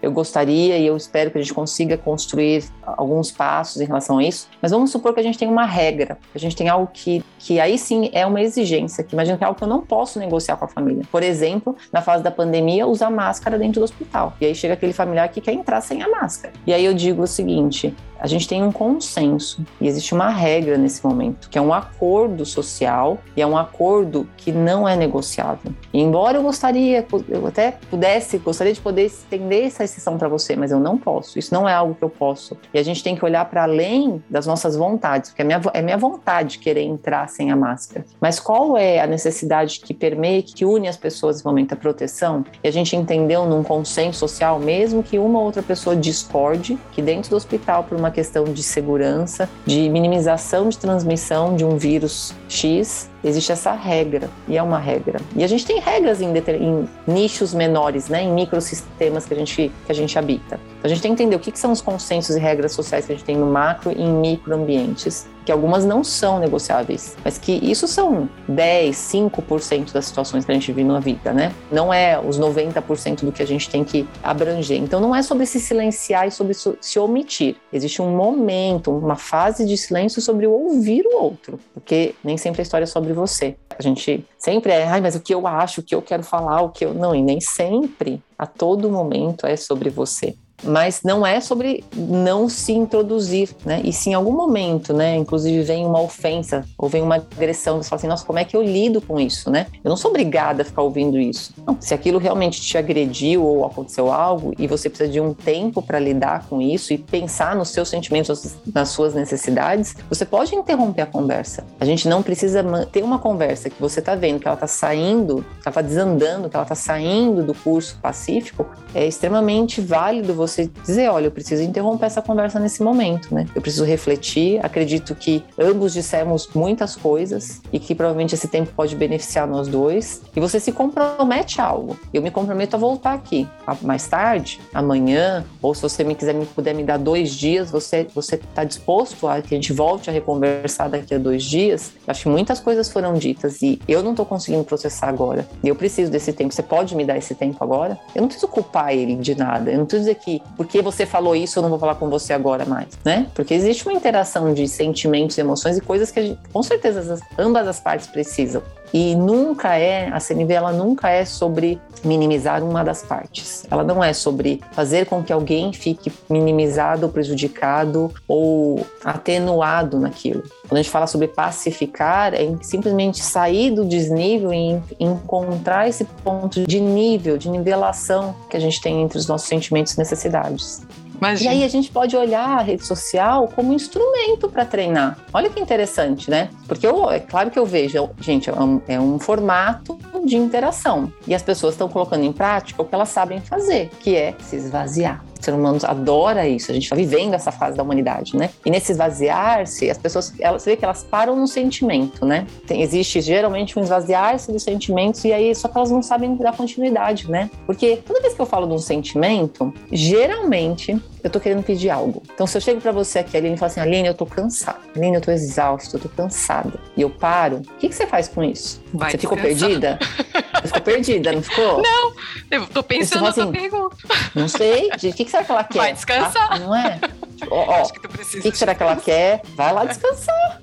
Eu gostaria e eu espero que a gente consiga construir alguns passos em relação a isso. Mas vamos supor que a gente tem uma regra, a gente tem algo que, que aí sim é uma exigência, que imagina que é algo que eu não posso negociar com a família. Por exemplo, na fase da pandemia, usar máscara dentro do hospital. E aí chega aquele familiar que quer entrar sem a máscara. E aí eu digo o seguinte: a gente tem um consenso e existe uma regra nesse momento, que é um acordo social e é um acordo que não é negociável. E embora eu gostaria, eu até pudesse, gostaria de poder estender essa exceção para você, mas eu não posso. Isso não é algo que eu posso. E a gente tem que olhar para além das nossas vontades, porque é minha, é minha vontade querer entrar sem a máscara. Mas qual é a necessidade que permeia, que une as pessoas nesse momento? A proteção? E a gente entendeu num consenso social, mesmo que uma ou outra pessoa discorde, que dentro do hospital, por uma questão de segurança, de minimização de transmissão de um vírus X, existe essa regra, e é uma regra. E a gente tem regras em, em nichos menores, né, em microsistemas que a gente, que a gente habita. Então a gente tem que entender o que, que são os consensos e regras sociais que a gente tem no macro e em microambientes, que algumas não são negociáveis, mas que isso são 10, 5% das situações que a gente vive na vida, né? Não é os 90% do que a gente tem que abranger. Então não é sobre se silenciar e sobre se omitir. Existe um momento, uma fase de silêncio sobre o ouvir o outro, porque nem sempre a história é sobre você. A gente sempre é, ai, mas o que eu acho, o que eu quero falar, o que eu. Não, e nem sempre, a todo momento, é sobre você mas não é sobre não se introduzir, né? E se em algum momento, né, inclusive vem uma ofensa ou vem uma agressão, você fala assim, nossa, como é que eu lido com isso, né? Eu não sou obrigada a ficar ouvindo isso. Não, se aquilo realmente te agrediu ou aconteceu algo e você precisa de um tempo para lidar com isso e pensar nos seus sentimentos, nas suas necessidades, você pode interromper a conversa. A gente não precisa ter uma conversa que você tá vendo que ela tá saindo, que ela tá desandando, que ela tá saindo do curso pacífico, é extremamente válido você você dizer, olha, eu preciso interromper essa conversa nesse momento, né? Eu preciso refletir. Acredito que ambos dissemos muitas coisas e que provavelmente esse tempo pode beneficiar nós dois. E você se compromete a algo. Eu me comprometo a voltar aqui mais tarde, amanhã, ou se você me quiser me puder me dar dois dias, você você está disposto a que a gente volte a reconversar daqui a dois dias? Acho que muitas coisas foram ditas e eu não estou conseguindo processar agora. Eu preciso desse tempo. Você pode me dar esse tempo agora? Eu não preciso culpar ele de nada. Eu não preciso dizer que porque você falou isso, eu não vou falar com você agora mais, né? Porque existe uma interação de sentimentos, emoções e coisas que gente, com certeza ambas as partes precisam. E nunca é, a CNV ela nunca é sobre minimizar uma das partes. Ela não é sobre fazer com que alguém fique minimizado, prejudicado ou atenuado naquilo. Quando a gente fala sobre pacificar, é simplesmente sair do desnível e encontrar esse ponto de nível, de nivelação que a gente tem entre os nossos sentimentos necessidades. Imagina. E aí a gente pode olhar a rede social como instrumento para treinar. Olha que interessante, né? Porque eu, é claro que eu vejo, gente, é um, é um formato de interação. E as pessoas estão colocando em prática o que elas sabem fazer, que é se esvaziar. Ser humano adora isso, a gente está vivendo essa fase da humanidade, né? E nesse esvaziar-se, as pessoas, elas, você vê que elas param no sentimento, né? Tem, existe geralmente um esvaziar-se dos sentimentos e aí só que elas não sabem dar continuidade, né? Porque toda vez que eu falo de um sentimento, geralmente eu tô querendo pedir algo. Então, se eu chego para você aqui, Aline, e falo assim, Aline, eu tô cansada. Aline, eu tô exausto, eu tô cansada. E eu paro, o que, que você faz com isso? Vai você ficou perdida? Você ficou perdida, não ficou? Não, eu tô pensando assim, pergunta. Não sei, o que, que será que ela quer? Vai descansar. Ah, não é? Ó, ó, que o que, que será que ela quer? Vai lá descansar.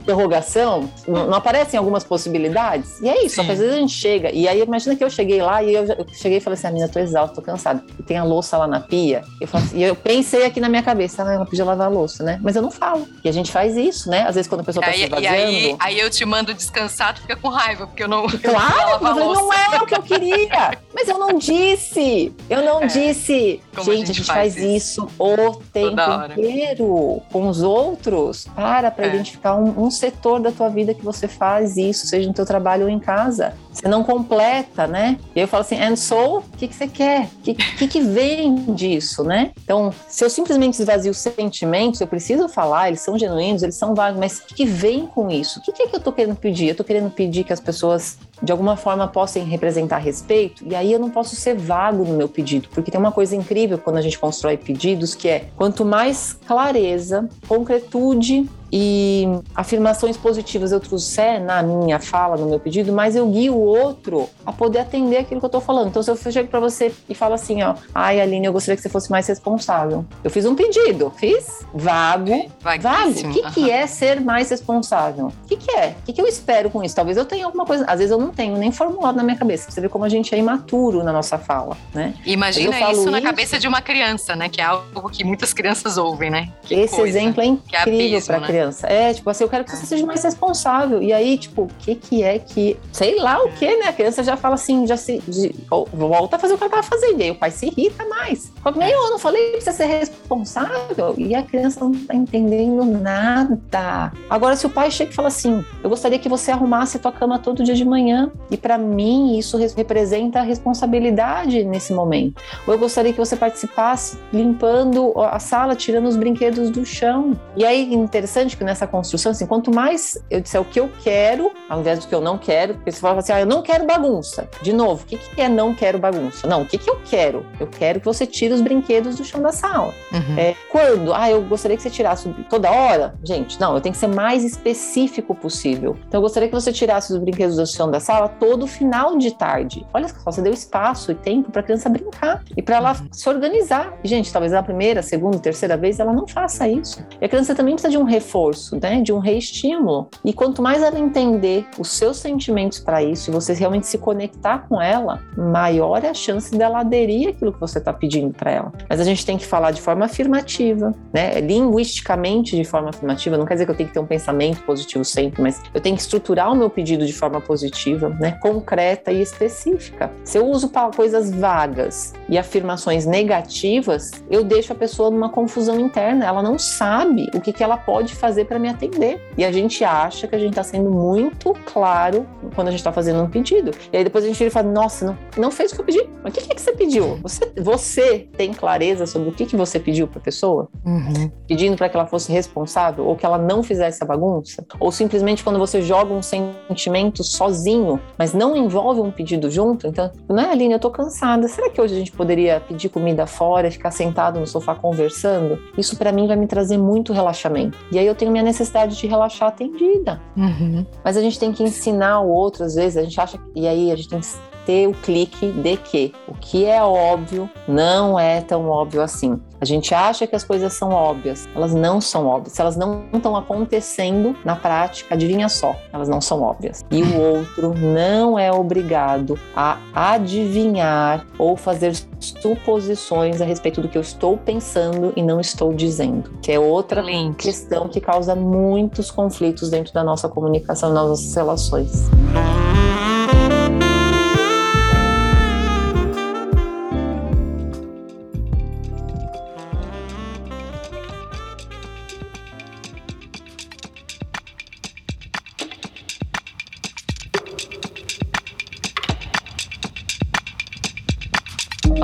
Interrogação, não, aparecem algumas possibilidades? E é isso, às vezes a gente chega, e aí imagina que eu cheguei lá e eu, eu cheguei e falei assim, a menina, tô exausta, tô cansada. E tem a louça lá na pia. Eu assim, e eu pensei aqui na minha cabeça, ah, ela podia lavar a louça, né? Mas eu não falo. E a gente faz isso, né? Às vezes quando a pessoa tá aí, se esvaziando... E aí, aí eu te mando descansar, tu fica com raiva, porque eu não... Claro, eu falei, não é o que eu queria. Mas eu não disse. Eu não é. disse. Gente, a gente, a gente faz, faz isso o tempo inteiro com os outros. Para para é. identificar um, um, setor da tua vida que você faz isso, seja no teu trabalho ou em casa. Você não completa, né? E eu falo assim, and so, o que, que você quer? O que, que, que vem disso, né? Então, se eu simplesmente esvazio os sentimentos, eu preciso falar, eles são genuínos, eles são válidos, mas o que, que vem com isso? O que, que é que eu tô querendo pedir? Eu tô querendo pedir que as pessoas de alguma forma possam representar respeito, e aí eu não posso ser vago no meu pedido, porque tem uma coisa incrível quando a gente constrói pedidos que é quanto mais clareza, concretude e afirmações positivas eu trouxer na minha fala, no meu pedido, mas eu guio o outro a poder atender aquilo que eu tô falando. Então, se eu chego para você e falo assim, ó, ai, Aline, eu gostaria que você fosse mais responsável. Eu fiz um pedido, fiz vago. Vago. O que, que é ser mais responsável? O que, que é? O que, que eu espero com isso? Talvez eu tenha alguma coisa, às vezes eu não tenho nem formulado na minha cabeça. Você vê como a gente é imaturo na nossa fala, né? Imagina isso na isso, cabeça de uma criança, né? Que é algo que muitas crianças ouvem, né? Que Esse coisa, exemplo é incrível é para né? criança. É, tipo assim, eu quero que você seja mais responsável. E aí, tipo, o que que é que. Sei lá o que, né? A criança já fala assim, já se. De, volta a fazer o que ela tava fazendo. E aí o pai se irrita mais. Fala, eu não falei pra você ser responsável. E a criança não tá entendendo nada. Agora, se o pai chega e fala assim, eu gostaria que você arrumasse a tua cama todo dia de manhã. E para mim, isso representa a responsabilidade nesse momento. Ou eu gostaria que você participasse limpando a sala, tirando os brinquedos do chão. E aí, interessante que nessa construção, assim, quanto mais eu disser o que eu quero, ao invés do que eu não quero, porque você fala assim, ah, eu não quero bagunça. De novo, o que, que é não quero bagunça? Não, o que, que eu quero? Eu quero que você tire os brinquedos do chão da sala. Uhum. É, quando? Ah, eu gostaria que você tirasse toda hora? Gente, não, eu tenho que ser mais específico possível. Então, eu gostaria que você tirasse os brinquedos do chão da sala todo final de tarde. Olha só, você deu espaço e tempo para a criança brincar e para ela uhum. se organizar. Gente, talvez na primeira, segunda, terceira vez ela não faça isso. E a criança também precisa de um reforço reforço, né, de um reestímulo. E quanto mais ela entender os seus sentimentos para isso e você realmente se conectar com ela, maior é a chance dela aderir àquilo que você está pedindo para ela. Mas a gente tem que falar de forma afirmativa, né, linguisticamente de forma afirmativa. Não quer dizer que eu tenho que ter um pensamento positivo sempre, mas eu tenho que estruturar o meu pedido de forma positiva objetiva, né? concreta e específica. Se eu uso coisas vagas e afirmações negativas, eu deixo a pessoa numa confusão interna. Ela não sabe o que, que ela pode fazer para me atender. E a gente acha que a gente está sendo muito claro quando a gente está fazendo um pedido. E aí depois a gente vira e fala: Nossa, não, não fez o que eu pedi. Mas o que, que, é que você pediu? Você, você tem clareza sobre o que, que você pediu para a pessoa? Uhum. Pedindo para que ela fosse responsável ou que ela não fizesse a bagunça? Ou simplesmente quando você joga um sentimento sozinho, mas não envolve um pedido junto? Então, não é, Aline, eu tô cansada. Será que hoje a gente poderia pedir comida fora, ficar sentado no sofá conversando? Isso para mim vai me trazer muito relaxamento. E aí eu tenho minha necessidade de relaxar atendida. Uhum. Mas a gente tem que ensinar o outro, às vezes, a gente acha. E aí a gente tem que ter o clique de que o que é óbvio não é tão óbvio assim. A gente acha que as coisas são óbvias, elas não são óbvias. Se elas não estão acontecendo na prática, adivinha só, elas não são óbvias. E o outro não é obrigado a adivinhar ou fazer suposições a respeito do que eu estou pensando e não estou dizendo, que é outra Link. questão que causa muitos conflitos dentro da nossa comunicação, nas nossas relações.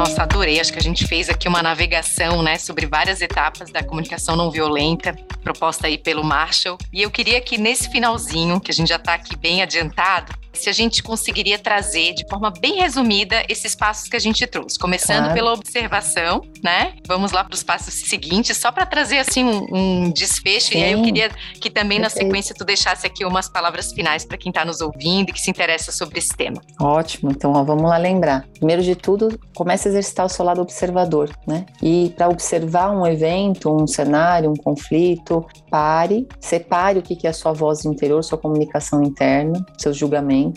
Nossa, adorei. Acho que a gente fez aqui uma navegação, né, sobre várias etapas da comunicação não violenta, proposta aí pelo Marshall. E eu queria que nesse finalzinho, que a gente já está aqui bem adiantado, se a gente conseguiria trazer de forma bem resumida esses passos que a gente trouxe, começando claro. pela observação, né? Vamos lá para os passos seguintes, só para trazer assim um, um desfecho. Sim. E aí eu queria que também na sequência tu deixasse aqui umas palavras finais para quem está nos ouvindo e que se interessa sobre esse tema. Ótimo. Então ó, vamos lá lembrar. Primeiro de tudo, comece a exercitar o seu lado observador, né? E para observar um evento, um cenário, um conflito, pare, separe o que é a sua voz interior, sua comunicação interna, seus julgamentos.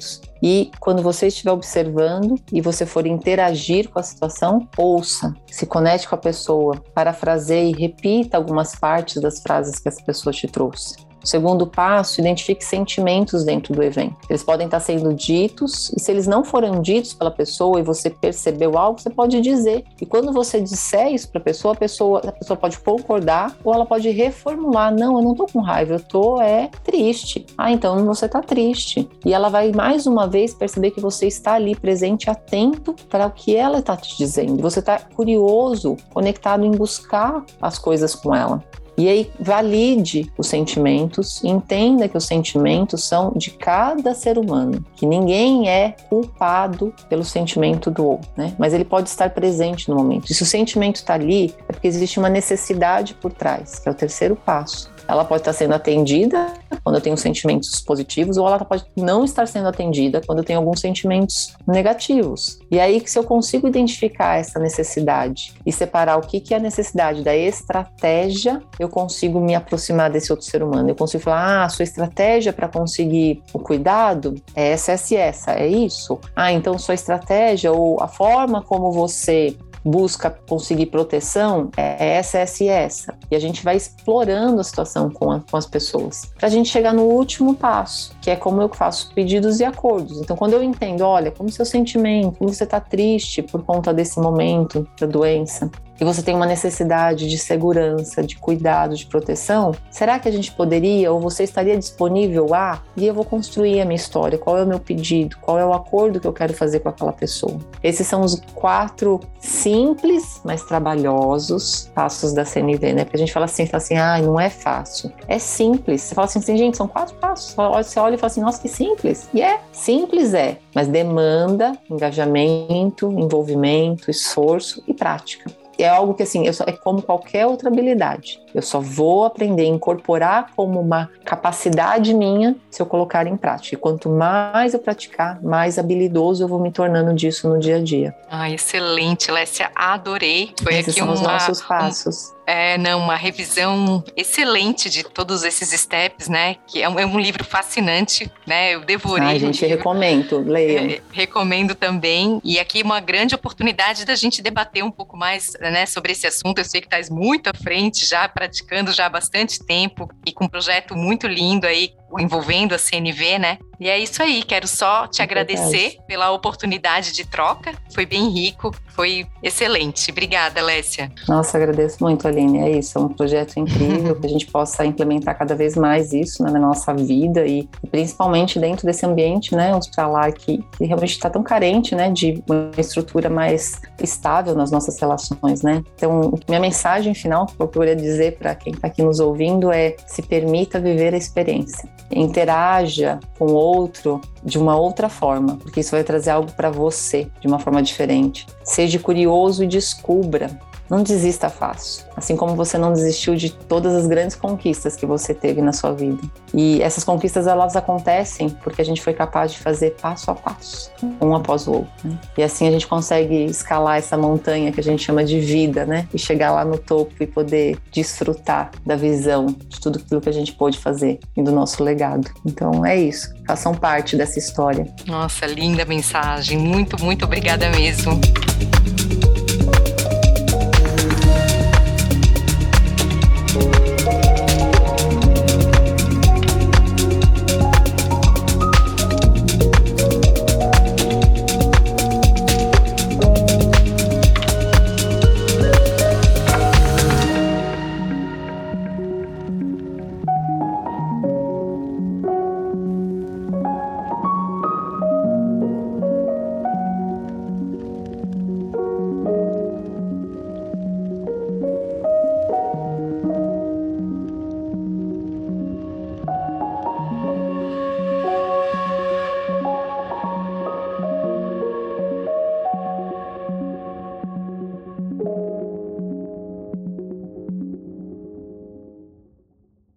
E quando você estiver observando e você for interagir com a situação, ouça, se conecte com a pessoa, parafraseie e repita algumas partes das frases que essa pessoa te trouxe. Segundo passo, identifique sentimentos dentro do evento. Eles podem estar sendo ditos, e se eles não foram ditos pela pessoa e você percebeu algo, você pode dizer. E quando você disser isso para a pessoa, a pessoa, pode concordar ou ela pode reformular: "Não, eu não tô com raiva, eu tô é triste". Ah, então você tá triste. E ela vai mais uma vez perceber que você está ali presente, atento para o que ela está te dizendo. Você está curioso, conectado em buscar as coisas com ela. E aí valide os sentimentos, entenda que os sentimentos são de cada ser humano, que ninguém é culpado pelo sentimento do outro, né? Mas ele pode estar presente no momento. E se o sentimento está ali, é porque existe uma necessidade por trás, que é o terceiro passo ela pode estar sendo atendida quando eu tenho sentimentos positivos, ou ela pode não estar sendo atendida quando eu tenho alguns sentimentos negativos. E aí, se eu consigo identificar essa necessidade e separar o que, que é a necessidade da estratégia, eu consigo me aproximar desse outro ser humano. Eu consigo falar: ah, a sua estratégia para conseguir o cuidado é essa, essa e essa, é isso. Ah, então sua estratégia ou a forma como você busca conseguir proteção é essa, essa e essa. E a gente vai explorando a situação com, a, com as pessoas. Para a gente chegar no último passo, que é como eu faço pedidos e acordos. Então, quando eu entendo, olha, como seu sentimento, como você está triste por conta desse momento da doença, e você tem uma necessidade de segurança, de cuidado, de proteção, será que a gente poderia ou você estaria disponível a? E eu vou construir a minha história, qual é o meu pedido, qual é o acordo que eu quero fazer com aquela pessoa. Esses são os quatro simples, mas trabalhosos passos da CNV, né? Porque a gente fala assim, fala assim, ah, não é fácil. É simples. Você fala assim, assim gente, são quatro passos. Você olha e fala assim, nossa, que simples. E é, simples é, mas demanda engajamento, envolvimento, esforço e prática é algo que assim, só, é como qualquer outra habilidade. Eu só vou aprender a incorporar como uma capacidade minha se eu colocar em prática. E quanto mais eu praticar, mais habilidoso eu vou me tornando disso no dia a dia. Ah, excelente, Lécia, adorei. Foi Esses aqui são uma, os nossos passos. Um, é, não, uma revisão excelente de todos esses steps, né? Que é um, é um livro fascinante, né? Eu devorei. Ai, gente, recomendo, leia. É, recomendo também. E aqui uma grande oportunidade da gente debater um pouco mais, né, sobre esse assunto. Eu sei que estás muito à frente já praticando já há bastante tempo e com um projeto muito lindo aí envolvendo a CNV, né? E é isso aí, quero só te é agradecer verdade. pela oportunidade de troca. Foi bem rico, foi excelente. Obrigada, Lécia. Nossa, agradeço muito, Aline. É isso, é um projeto incrível que a gente possa implementar cada vez mais isso né, na nossa vida e principalmente dentro desse ambiente, né, hospitalar que, que realmente está tão carente, né, de uma estrutura mais estável nas nossas relações, né. Então, minha mensagem final que eu queria dizer para quem está aqui nos ouvindo é se permita viver a experiência, interaja com o outro de uma outra forma, porque isso vai trazer algo para você de uma forma diferente. Seja curioso e descubra não desista fácil, assim como você não desistiu de todas as grandes conquistas que você teve na sua vida. E essas conquistas elas acontecem porque a gente foi capaz de fazer passo a passo, um após o outro. Né? E assim a gente consegue escalar essa montanha que a gente chama de vida, né? E chegar lá no topo e poder desfrutar da visão de tudo aquilo que a gente pôde fazer e do nosso legado. Então é isso. Façam parte dessa história. Nossa, linda mensagem. Muito, muito obrigada mesmo.